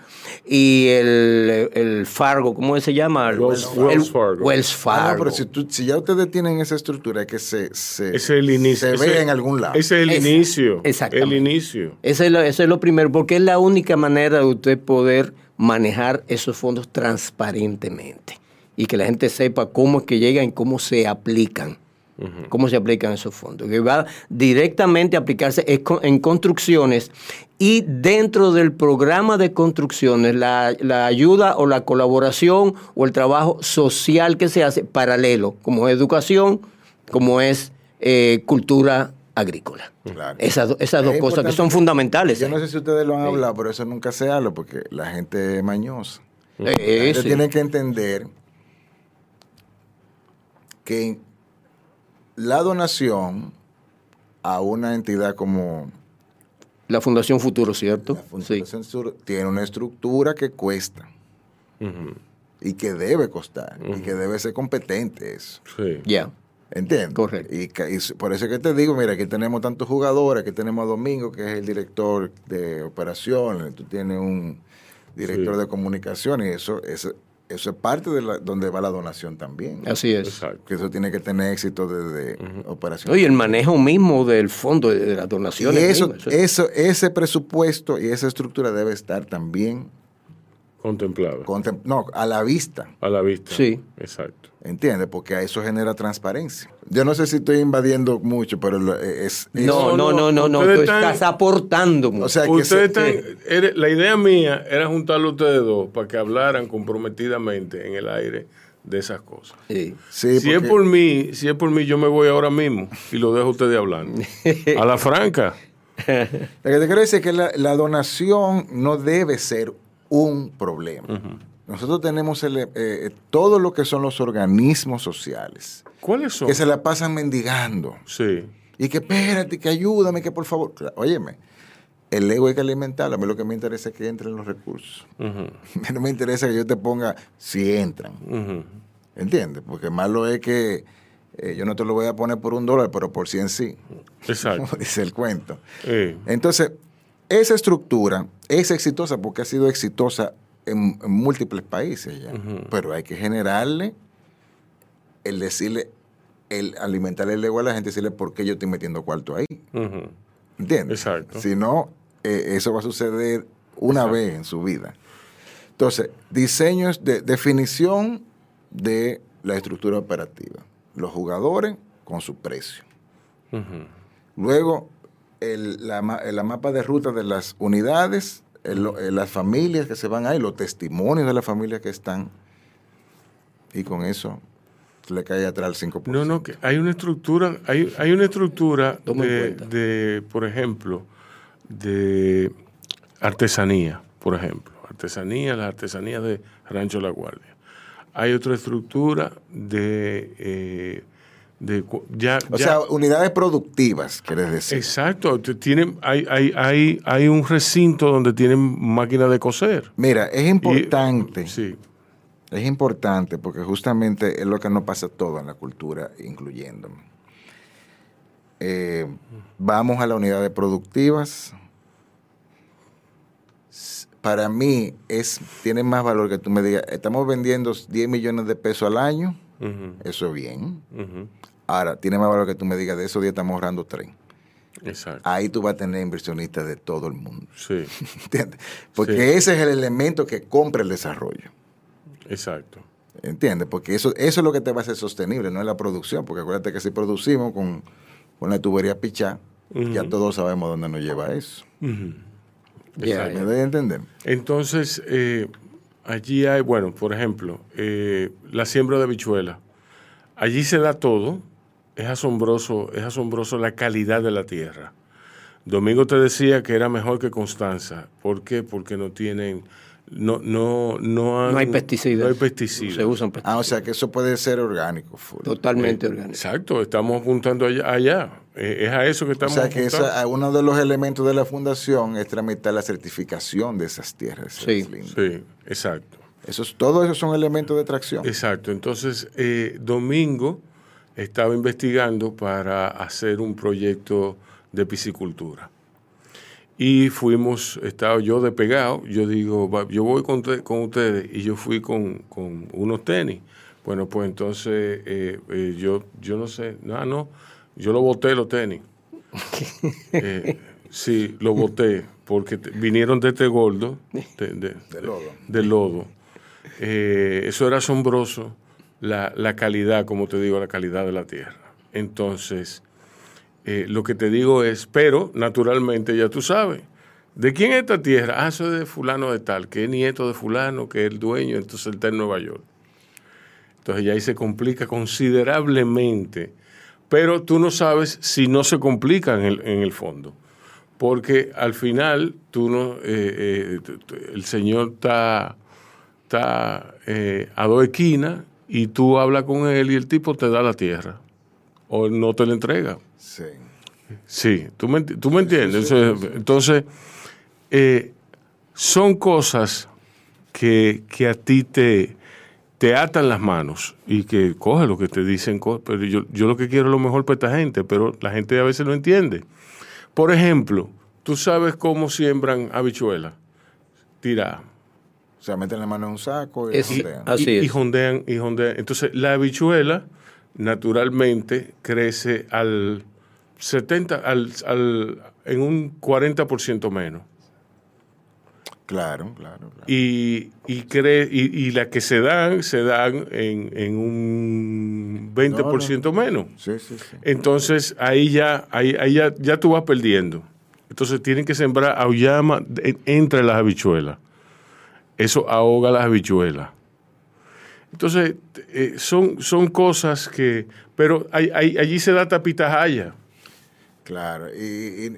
y el, el Fargo, ¿cómo se llama? Wells- El- Wells Fargo. Wells Ah, Fargo. no, pero si, tú- si ya ustedes tienen esa estructura que se, se, Ese es el inicio. se ese- ve en algún lado. Ese es el Ese- inicio. exactamente. El inicio. Eso es, lo, eso es lo primero, porque es la única manera de usted poder manejar esos fondos transparentemente y que la gente sepa cómo es que llegan y cómo se aplican. Cómo se aplican esos fondos. Que va directamente a aplicarse en construcciones y dentro del programa de construcciones, la, la ayuda o la colaboración o el trabajo social que se hace paralelo, como es educación, como es eh, cultura agrícola. Claro. Esas, esas dos cosas que son fundamentales. Yo no sé si ustedes lo han hablado, pero eso nunca se habla porque la gente es mañosa. La gente sí. tiene que entender que la donación a una entidad como La Fundación Futuro, ¿cierto? la Sí. Fundación Sur tiene una estructura que cuesta y que debe costar y que debe ser competente eso. Sí. Ya. ¿Entiendes? Correcto. Y, por eso es que te digo, mira, aquí tenemos tantos jugadores, aquí tenemos a Domingo, que es el director de operaciones, tú tienes un director Sí. de comunicación y eso, eso, eso es parte de la, donde va la donación también. Así es. Exacto. Que eso tiene que tener éxito desde operación. Oye, el manejo mismo del fondo de, de las y donaciones. eso, mismo, eso- eso, ese presupuesto y esa estructura debe estar también Contemplado. contem- no, a la vista. A la vista. Sí. Exacto. ¿Entiendes? Porque a eso genera transparencia. Yo no sé si estoy invadiendo mucho, pero lo- es... es- no, no, no, no, no. Tú están- estás aportando mucho. O sea, que Ustedes se- están- la idea mía era juntarlo ustedes dos para que hablaran comprometidamente en el aire de esas cosas. Sí. Sí, si es por mí, si es por mí, yo me voy ahora mismo y lo dejo a ustedes hablando. A la franca. Lo que te quiero decir es que la, la donación no debe ser un problema. Nosotros tenemos el, eh, todo lo que son los organismos sociales, ¿Cuáles son? que se la pasan mendigando. Sí. Y que espérate, que ayúdame, que por favor. Óyeme, el ego hay que alimentarlo. A mí lo que me interesa es que entren los recursos. A mí no me interesa que yo te ponga si entran. ujú. ¿Entiendes? Porque malo es que eh, yo no te lo voy a poner por un dólar, pero por 100 sí. Exacto. Como dice el cuento. Eh, Entonces, esa estructura es exitosa porque ha sido exitosa en, en múltiples países ya. Pero hay que generarle el decirle, el alimentarle el ego a la gente, decirle por qué yo estoy metiendo cuarto ahí. ¿Entiendes? Exacto. Si no, eh, eso va a suceder una vez en su vida. Entonces, diseños de definición de la estructura operativa. Los jugadores con su precio. Luego, el, la, la mapa de ruta de las unidades, el- eh, las familias que se van ahí, los testimonios de las familias que están. Y con eso le cae atrás el 5%. No, no, que hay una estructura, hay, hay una estructura de, por ejemplo, de artesanía, por ejemplo. Artesanía, las artesanías de Rancho La Guardia. Hay otra estructura de, eh, de cu- ya, O ya- sea, unidades productivas, quieres decir. exacto, tienen, hay, hay, hay, hay un recinto donde tienen máquina de coser. Mira, es Y- importante. sí, Es importante porque justamente es lo que no pasa todo en la cultura, incluyéndome. Eh, vamos a las unidades productivas. Para mí es, tiene más valor que tú me digas, estamos vendiendo 10 millones de pesos al año, eso es bien. Ahora, tiene más valor que tú me digas, de esos 10 estamos ahorrando 3. exacto, Ahí tú vas a tener inversionistas de todo el mundo. sí, ¿Entiendes? Porque Sí. ese es el elemento que compra el desarrollo. exacto. ¿Entiendes? Porque eso, eso es lo que te va a hacer sostenible, no es la producción. Porque acuérdate que si producimos con, con la tubería pichá, ya todos sabemos dónde nos lleva eso. Ujú. Ya, Exacto. ¿Me doy a entender? Entonces, eh, allí hay, bueno, por ejemplo, eh, la siembra de habichuela. Allí se da todo. Es asombroso, es asombroso la calidad de la tierra. Domingo te decía que era mejor que Constanza. ¿Por qué? Porque no tienen, no, no, no, han- no hay pesticidas. No hay pesticidas. Se usan pesticidas. Ah, o sea que eso puede ser orgánico. full. Totalmente orgánicos. Exacto, estamos apuntando allá. allá. Eh, es a eso que O estamos sea que esa- uno de los elementos de la fundación es tramitar la certificación de esas tierras. Eso Sí. Sí, exacto. Esos, todos esos son elementos de tracción. Exacto. Entonces, eh, Domingo estaba investigando para hacer un proyecto de piscicultura. Y fuimos, estaba yo de pegado, yo digo, yo voy con, te- con ustedes y yo fui con, con unos tenis. Bueno, pues entonces eh, eh, yo, yo no sé, no, no, yo lo boté los tenis. Eh, sí, lo boté porque te- vinieron de este gordo, de, de- De lodo. de lodo. Eh, eso era asombroso, la, la calidad, como te digo, la calidad de la tierra. Entonces, eh, lo que te digo es, pero naturalmente ya tú sabes, ¿de quién es esta tierra? Ah, eso es de fulano de tal, que es nieto de fulano, que es el dueño, entonces él está en Nueva York. Entonces ya ahí se complica considerablemente, pero tú no sabes si no se complica en el, en el fondo, porque al final tú no, eh, eh, el señor está, está a dos esquinas y tú hablas con él y el tipo te da la tierra o no te la entrega. Sí. Sí, tú me, tú me entiendes. Entonces, entonces, eh, son cosas que, que a ti te, te atan las manos y que coge lo que te dicen, pero yo, yo lo que quiero es lo mejor para esta gente, pero la gente a veces no entiende. Por ejemplo, tú sabes cómo siembran habichuelas, tiradas. O sea, meten la mano en un saco y Es- jondean. Así y, es. y jondean, y jondean. Entonces, la habichuela naturalmente crece al 70, al, al- en un 40% menos. Claro, claro, claro. Y, y, cre- y, y las que se dan, se dan en, en un 20% menos. Sí, sí, sí. Entonces, ahí ya, ahí, ahí ya, ya tú vas perdiendo. Entonces, tienen que sembrar auyama entre las habichuelas. Eso ahoga las habichuelas. Entonces, eh, son, son cosas que... Pero hay- hay- allí se da tapitajaya. Claro. Y,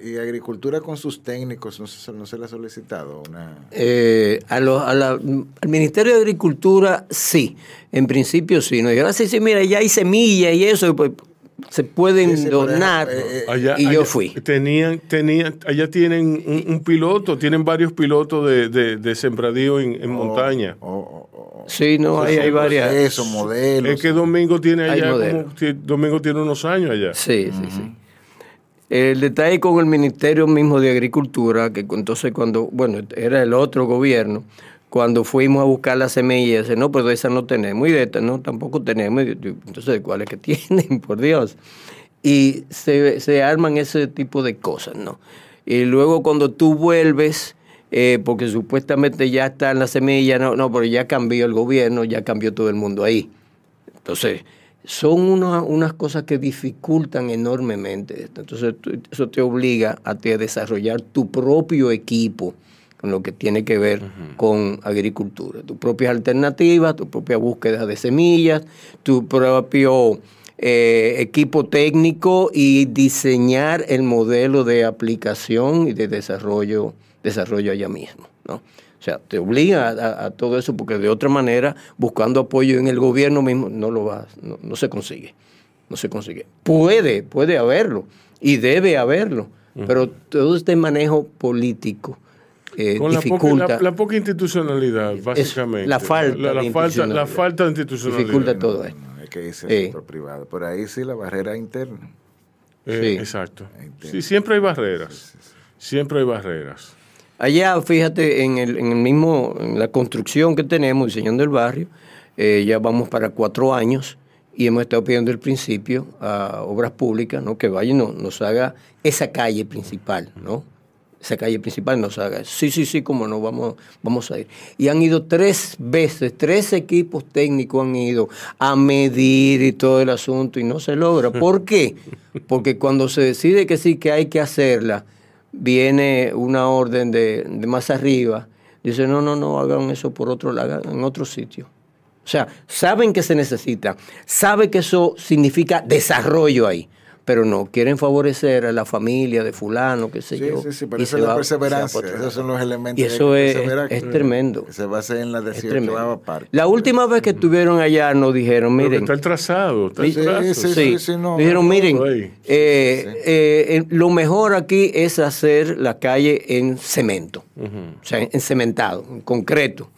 y- y agricultura con sus técnicos, no se, no se le ha solicitado una... Eh, a lo- a la- al Ministerio de Agricultura, sí. En principio, sí. ¿no? Y ahora sí, sí, mira, ya hay semillas y eso, pues, se pueden Sí, sí, pero, donar. eh, eh, Allá- y yo allá fui. Tenían, tenían, allá tienen un, un piloto, tienen varios pilotos de, de, de sembradío en, en montaña. O- o- o- o- Sí, no, hay, hay varias. Eso, modelos. Es que Domingo tiene allá, como, Domingo tiene unos años allá. Sí, sí, sí. El detalle con el Ministerio mismo de Agricultura, que entonces cuando, bueno, era el otro gobierno, cuando fuimos a buscar las semillas, no, de esas no tenemos, y de estas no, tampoco tenemos, entonces, ¿de cuáles que tienen? Por Dios. Y se, se arman ese tipo de cosas, ¿no? Y luego cuando tú vuelves, eh, porque supuestamente ya están las semillas, no, no, pero ya cambió el gobierno, ya cambió todo el mundo ahí. Entonces, son una- unas cosas que dificultan enormemente esto. Entonces, eso te obliga a a desarrollar tu propio equipo con lo que tiene que ver con agricultura. Tus propias alternativas, tu propia búsqueda de semillas, tu propio eh, equipo técnico y diseñar el modelo de aplicación y de desarrollo, desarrollo allá mismo. ¿no? O sea, te obliga a, a- a todo eso porque de otra manera, buscando apoyo en el gobierno mismo, no lo vas, no, no se consigue. No se consigue. Puede, puede haberlo y debe haberlo, pero todo este manejo político eh, Con la poca, dificulta. la, la poca institucionalidad, básicamente. la falta La, la de falta, la institucionalidad. falta de institucionalidad. Dificulta todo esto. No, hay que al Eh. sector privado. Por ahí sí la barrera interna. Eh, Sí. Exacto. Sí, siempre hay barreras. Siempre hay barreras. Allá, fíjate, en el, en el mismo, en la construcción que tenemos, diseñando el barrio, eh, ya vamos para cuatro años y hemos estado pidiendo el principio a obras públicas, ¿no? Que vaya y no- nos haga esa calle principal, ¿no? Esa calle principal nos haga. Sí, sí, sí, como no, vamos, vamos a ir. Y han ido tres veces, tres equipos técnicos han ido a medir y todo el asunto y no se logra. ¿Por qué? Porque cuando se decide que sí, que hay que hacerla, viene una orden de, de más arriba, dice, no, no, no, hagan eso por otro lado, en otro sitio. O sea, saben que se necesita, saben que eso significa desarrollo ahí, pero no, quieren favorecer a la familia de fulano, qué sé Sí, yo. sí, sí, pero y esa es la perseverancia. Esos son los elementos Y eso es, es tremendo. Se basa en la Es 18 tremendo. parte. La última vez que estuvieron allá nos dijeron, Pero miren, está el trazado. Está el Sí, trazo. sí, Sí, sí, no, dijeron, no, miren, eh, eh, eh, lo mejor aquí es hacer la calle en cemento, o sea, en cementado, en concreto.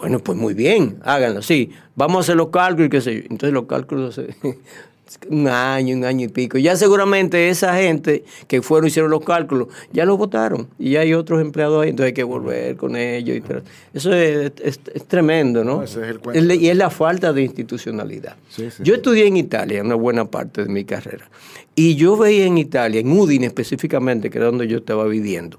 Bueno, pues muy bien, háganlo, sí. Vamos a hacer los cálculos y qué sé yo. Entonces los cálculos se, un año, un año y pico. Ya seguramente esa gente que fueron hicieron los cálculos, ya lo votaron. Y ya hay otros empleados ahí, entonces hay que volver con ellos. Y, eso es, es- es tremendo, ¿no? No, ese es el cuento. Es y es la falta de institucionalidad. Sí, sí, yo sí. estudié en Italia una buena parte de mi carrera. Y yo veía en Italia, en Udine específicamente, que era donde yo estaba viviendo,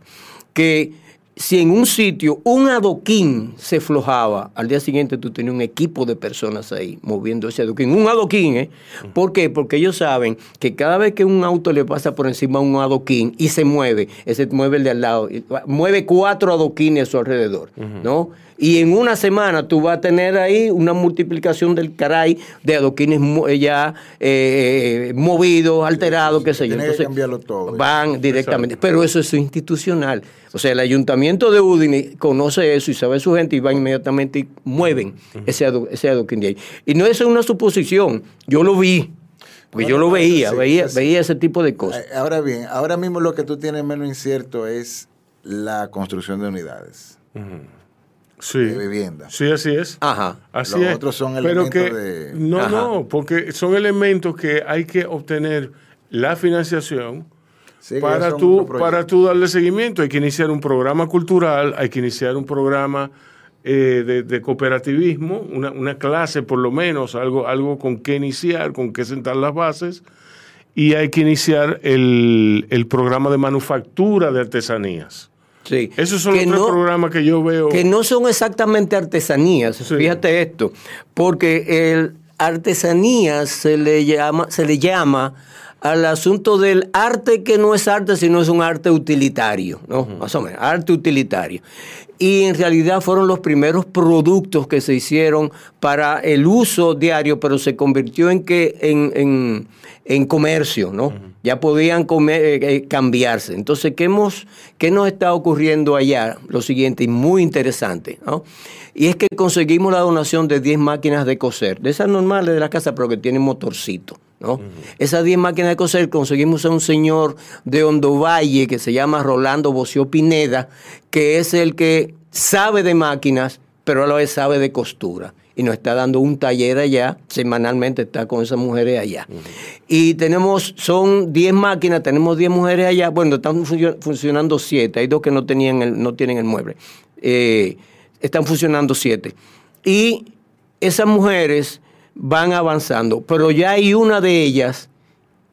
que si en un sitio un adoquín se flojaba, al día siguiente tú tenías un equipo de personas ahí moviendo ese adoquín. Un adoquín, ¿eh? ¿Por qué? Porque ellos saben que cada vez que un auto le pasa por encima a un adoquín y se mueve, ese mueve el de al lado, mueve cuatro adoquines a su alrededor, ¿no? Y en una semana tú vas a tener ahí una multiplicación del caray de adoquines mo- ya eh, movidos, alterados, qué sé yo. Tiene que cambiarlo todo. Van directamente. Pero eso es institucional. O sea, el ayuntamiento de Udine conoce eso y sabe su gente y va inmediatamente y mueven ese, ado- ese adoquín de ahí. Y no es una suposición. Yo lo vi. Porque yo lo veía, sí, veía, veía ese tipo de cosas. Eh, Ahora bien, ahora mismo lo que tú tienes menos incierto es la construcción de unidades Sí. de vivienda. Sí, así es. Ajá. Así Los es. otros son Pero elementos que, de- No, Ajá. no, porque son elementos que hay que obtener la financiación Sí, para tú, para tú darle seguimiento. Hay que iniciar un programa cultural, hay que iniciar un programa eh, de, de cooperativismo, una, una clase por lo menos, algo, algo con qué iniciar, con qué sentar las bases. Y hay que iniciar el, el programa de manufactura de artesanías. Sí. Esos son Que los no- programas que yo veo. que no son exactamente artesanías. Sí. Fíjate esto, porque el artesanía se le llama, se le llama al asunto del arte que no es arte, sino es un arte utilitario, ¿no? Más o menos, arte utilitario. Y en realidad fueron los primeros productos que se hicieron para el uso diario, pero se convirtió en que en, en- en comercio, ¿no? Ya podían comer- eh, eh, cambiarse. Entonces, ¿qué, hemos, ¿qué nos está ocurriendo allá? Lo siguiente, y muy interesante, ¿no? Y es que conseguimos la donación de 10 máquinas de coser, de esas normales de la casa, pero que tienen motorcito. ¿No? Esas 10 máquinas de coser conseguimos a un señor de Hondo Valle que se llama Rolando Bocio Pineda, que es el que sabe de máquinas, pero a la vez sabe de costura. Y nos está dando un taller allá, semanalmente está con esas mujeres allá. Y tenemos, son 10 máquinas, tenemos 10 mujeres allá. Bueno, están funcio- funcionando 7, hay dos que no, tenían el, no tienen el mueble. Eh, están funcionando 7. Y esas mujeres van avanzando, pero ya hay una de ellas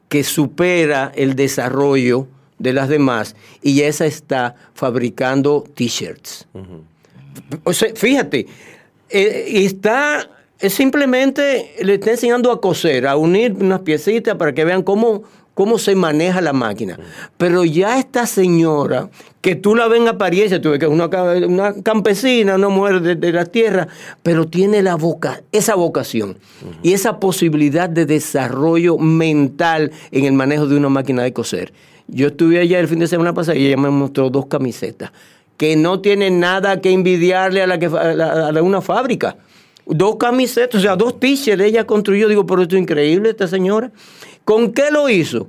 que supera el desarrollo de las demás y ya esa está fabricando t-shirts. O sea, fíjate, eh, está es simplemente le está enseñando a coser, a unir unas piecitas para que vean cómo, cómo se maneja la máquina. Pero ya esta señora, que tú la ves en apariencia, tú ves que es una, una campesina, una mujer de, de la tierra, pero tiene la voca, esa vocación y esa posibilidad de desarrollo mental en el manejo de una máquina de coser. Yo estuve allá el fin de semana pasado y ella me mostró dos camisetas que no tienen nada que envidiarle a la que a la- a la- una fábrica. Dos camisetas, o sea, dos t-shirts ella construyó. Digo, pero esto es increíble, esta señora. ¿Con qué lo hizo?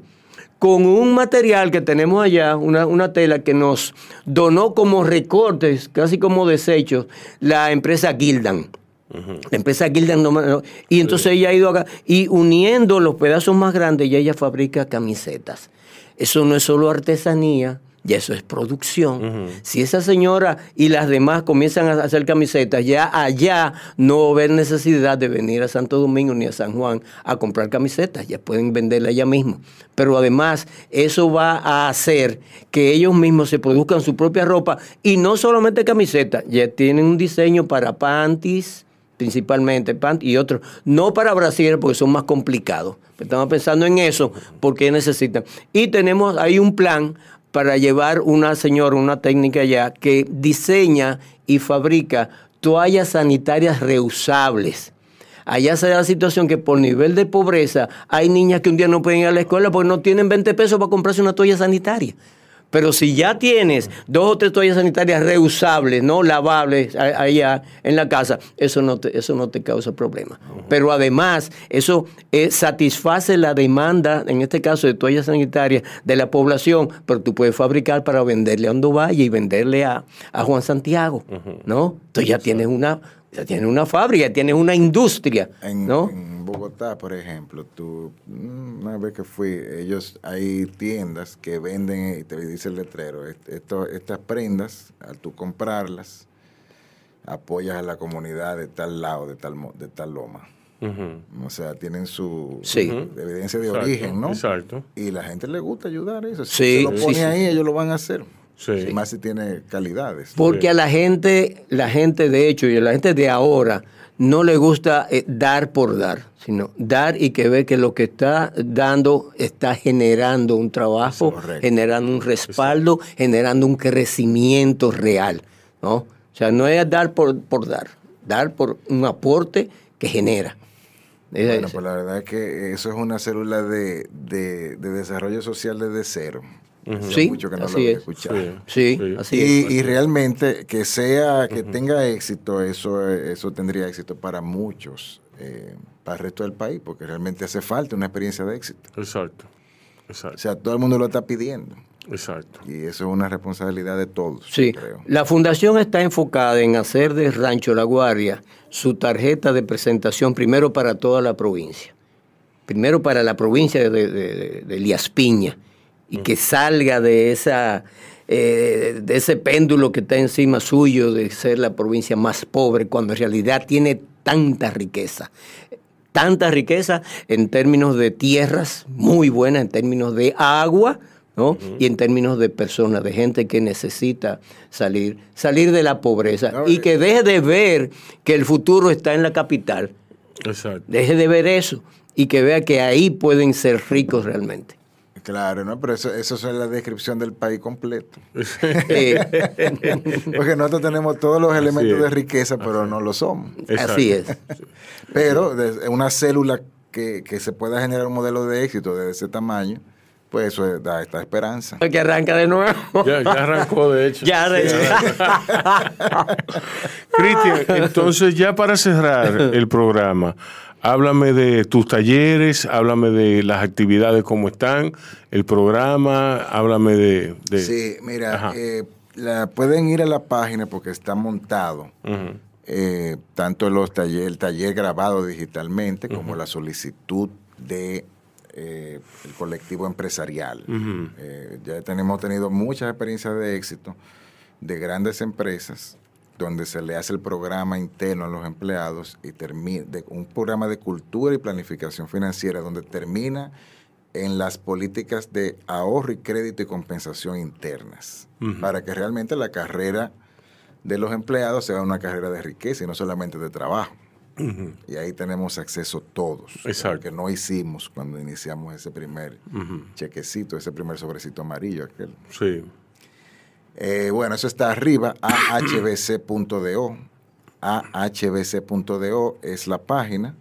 Con un material que tenemos allá, una, una tela que nos donó como recortes, casi como desechos, la empresa Gildan. La empresa Gildan no, no- y entonces ella ha ido acá y uniendo los pedazos más grandes ya ella fabrica camisetas. Eso no es solo artesanía, ya eso es producción. Si esa señora y las demás comienzan a hacer camisetas, ya allá no va a haber necesidad de venir a Santo Domingo ni a San Juan a comprar camisetas, ya pueden venderla allá mismo. Pero además eso va a hacer que ellos mismos se produzcan su propia ropa y no solamente camisetas, ya tienen un diseño para panties, principalmente pant y otros, no para Brasil porque son más complicados. Estamos pensando en eso porque necesitan. Y tenemos ahí un plan para llevar una señora, una técnica allá que diseña y fabrica toallas sanitarias reusables. Allá se da la situación que por nivel de pobreza hay niñas que un día no pueden ir a la escuela porque no tienen 20 pesos para comprarse una toalla sanitaria. Pero si ya tienes dos o tres toallas sanitarias reusables, no lavables allá en la casa, eso no te, eso no te causa problema. Pero además, eso eh, satisface la demanda, en este caso de toallas sanitarias, de la población, pero tú puedes fabricar para venderle a Hondo Valle y venderle a, a Juan Santiago, ¿no? Entonces ya tienes una, Ya tienes una fábrica, tienes una industria, En, ¿no? en Bogotá, por ejemplo, tú, mm, una vez que fui, ellos hay tiendas que venden y te dice el letrero, "Est- esto- estas prendas, al tú comprarlas, apoyas a la comunidad de tal lado, de tal, mo- de tal loma. O sea, tienen su Sí. evidencia de Exacto, origen, ¿no? Exacto. Y la gente le gusta ayudar eso. Si Sí, se lo sí, pone sí. ahí, ellos lo van a hacer. Sí. Más si tiene calidades. Porque a la gente, la gente de hecho y a la gente de ahora no le gusta eh, dar por dar, sino dar y que ve que lo que está dando está generando un trabajo, Correcto. generando un respaldo, generando un crecimiento real, ¿no? O sea, no es dar por, por dar, dar por un aporte que genera. Bueno, es- pues la verdad es que eso es una célula de, de- de desarrollo social desde cero. Sí, mucho que no así lo es. escuchado. sí, Sí. así es. Y, y realmente que sea, que tenga éxito, eso, eso tendría éxito para muchos, eh, para el resto del país, porque realmente hace falta una experiencia de éxito. Exacto. O Exacto. sea, todo el mundo lo está pidiendo. Exacto. Y eso es una responsabilidad de todos, Sí, creo. la fundación está enfocada en hacer de Rancho La Guardia su tarjeta de presentación primero para toda la provincia. Primero para la provincia de, de, de- de Elías Piña y que salga de esa eh, de ese péndulo que está encima suyo de ser la provincia más pobre cuando en realidad tiene tanta riqueza. Tanta riqueza en términos de tierras muy buenas, en términos de agua, ¿no? Y en términos de personas, de gente que necesita salir, salir de la pobreza No, y eh. que deje de ver que el futuro está en la capital, Exacto. deje de ver eso y que vea que ahí pueden ser ricos realmente. Claro, ¿no? Pero eso, eso es la descripción del país completo. Porque nosotros tenemos todos los elementos de riqueza, pero no lo somos. Exacto. así es. Pero una célula que, que se pueda generar un modelo de éxito de ese tamaño, pues eso es- da esta esperanza. Que arranca de nuevo. Ya, ya arrancó, de hecho. Ya, Cristian, entonces ya para cerrar el programa, háblame de tus talleres, háblame de las actividades, cómo están, el programa, háblame de... de- Sí, mira, eh, la, pueden ir a la página porque está montado. Eh, tanto los taller, el taller grabado digitalmente como la solicitud de eh, el colectivo empresarial. Eh, ya tenemos tenido muchas experiencias de éxito de grandes empresas donde se le hace el programa interno a los empleados y termina de un programa de cultura y planificación financiera donde termina en las políticas de ahorro y crédito y compensación internas para que realmente la carrera de los empleados sea una carrera de riqueza y no solamente de trabajo. Y ahí tenemos acceso todos. Exacto. Que no hicimos cuando iniciamos ese primer chequecito, ese primer sobrecito amarillo. Aquel. Sí. Eh, bueno, eso está arriba, ahbc.do. ahbc.do es la página.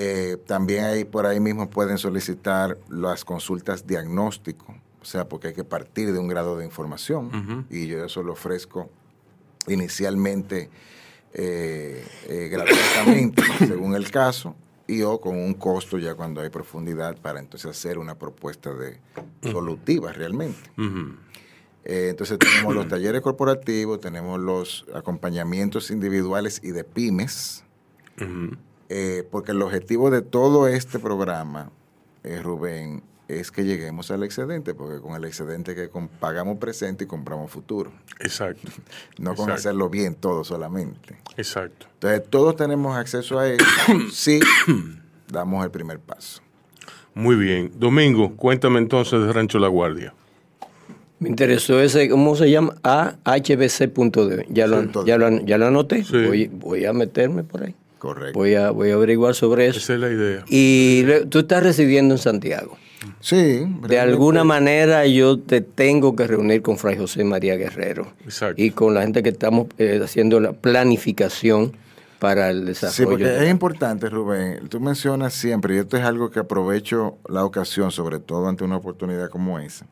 Eh, también ahí por ahí mismo pueden solicitar las consultas diagnóstico, o sea, porque hay que partir de un grado de información y yo eso lo ofrezco inicialmente eh, eh, gratuitamente, según el caso, y o con un costo ya cuando hay profundidad para entonces hacer una propuesta de solutiva realmente. Eh, entonces tenemos los talleres corporativos, tenemos los acompañamientos individuales y de pymes, eh, porque el objetivo de todo este programa, eh, Rubén, es que lleguemos al excedente, porque con el excedente que pagamos presente y compramos futuro, Exacto. no con Exacto. hacerlo bien todo solamente. Exacto. Entonces todos tenemos acceso a eso si damos el primer paso. Muy bien. Domingo, cuéntame entonces de Rancho La Guardia. Me interesó ese, ¿cómo se llama? ahbc.de. Ya lo, Punto ya lo, ya lo anoté. Sí. Voy, voy a meterme por ahí. Correcto. Voy a, voy a averiguar sobre eso. Esa es la idea. Y le- tú estás residiendo en Santiago. Sí. De alguna manera yo te tengo que reunir con Fray José María Guerrero Exacto. y con la gente que estamos eh, haciendo la planificación para el Sí, desarrollo. porque de- es importante, Rubén. Tú mencionas siempre, y esto es algo que aprovecho la ocasión, sobre todo ante una oportunidad como esa.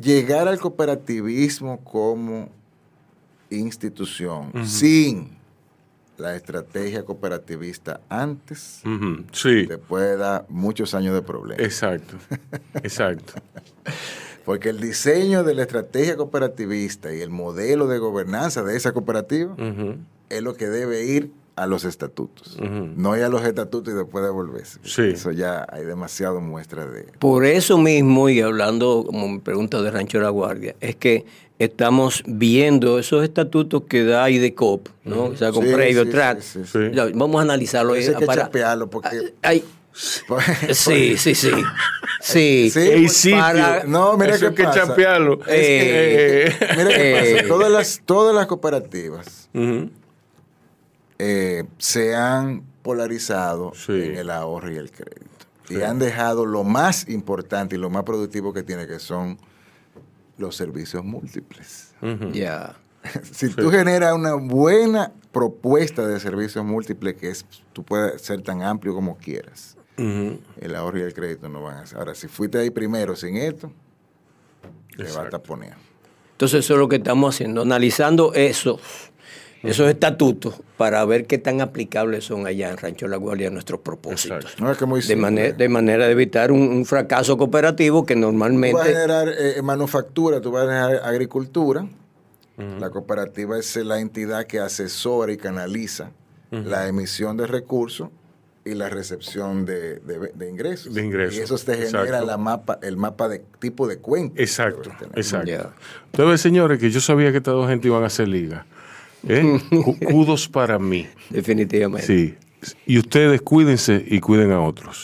Llegar al cooperativismo como institución sin la estrategia cooperativista antes Ujú. Sí. te puede dar muchos años de problemas. Exacto. Exacto. Porque el diseño de la estrategia cooperativista y el modelo de gobernanza de esa cooperativa es lo que debe ir a los estatutos. No ir a los estatutos y después devolverse. Sí. Eso ya hay demasiado muestra de... Por eso mismo, y hablando como me pregunta de Rancho La Guardia, es que estamos viendo esos estatutos que da IDECOP, ¿no? O sea, con Sí, previo sí, track. sí, sí, sí. Ya, Vamos a analizarlo. Eh, hay que para- chapearlo porque... Ay, sí, sí, sí. Sí. Sí, Ey, pues, sitio. para- No, mira Eso qué hay que pasa. chapearlo. Eh, Eh, Mira qué Eh. pasa. Todas las, todas las cooperativas. Eh, se han polarizado Sí. en el ahorro y el crédito. Y han dejado lo más importante y lo más productivo que tiene, que son los servicios múltiples. Ya. si tú generas una buena propuesta de servicios múltiples, que es, tú puedes ser tan amplio como quieras, el ahorro y el crédito no van a ser. Ahora, si fuiste ahí primero sin esto, te va a Exacto. taponear. Entonces eso es lo que estamos haciendo, analizando esos, esos estatutos para ver qué tan aplicables son allá en Rancho La Guardia nuestros propósitos. No es que muy De, manera de manera de evitar un, un fracaso cooperativo que Tú vas a normalmente... generar eh, manufactura, tú vas a generar agricultura. La cooperativa es la entidad que asesora y canaliza la emisión de recursos y la recepción de, de- de ingresos. De ingresos, Y eso te genera exacto. la mapa, el mapa de tipo de cuenta. que Exacto, exacto. Entonces, señores, que yo sabía que estas dos gente iban a hacer liga. ¿Eh? Cu- Kudos para mí. Definitivamente. Sí. Y ustedes cuídense y cuiden a otros.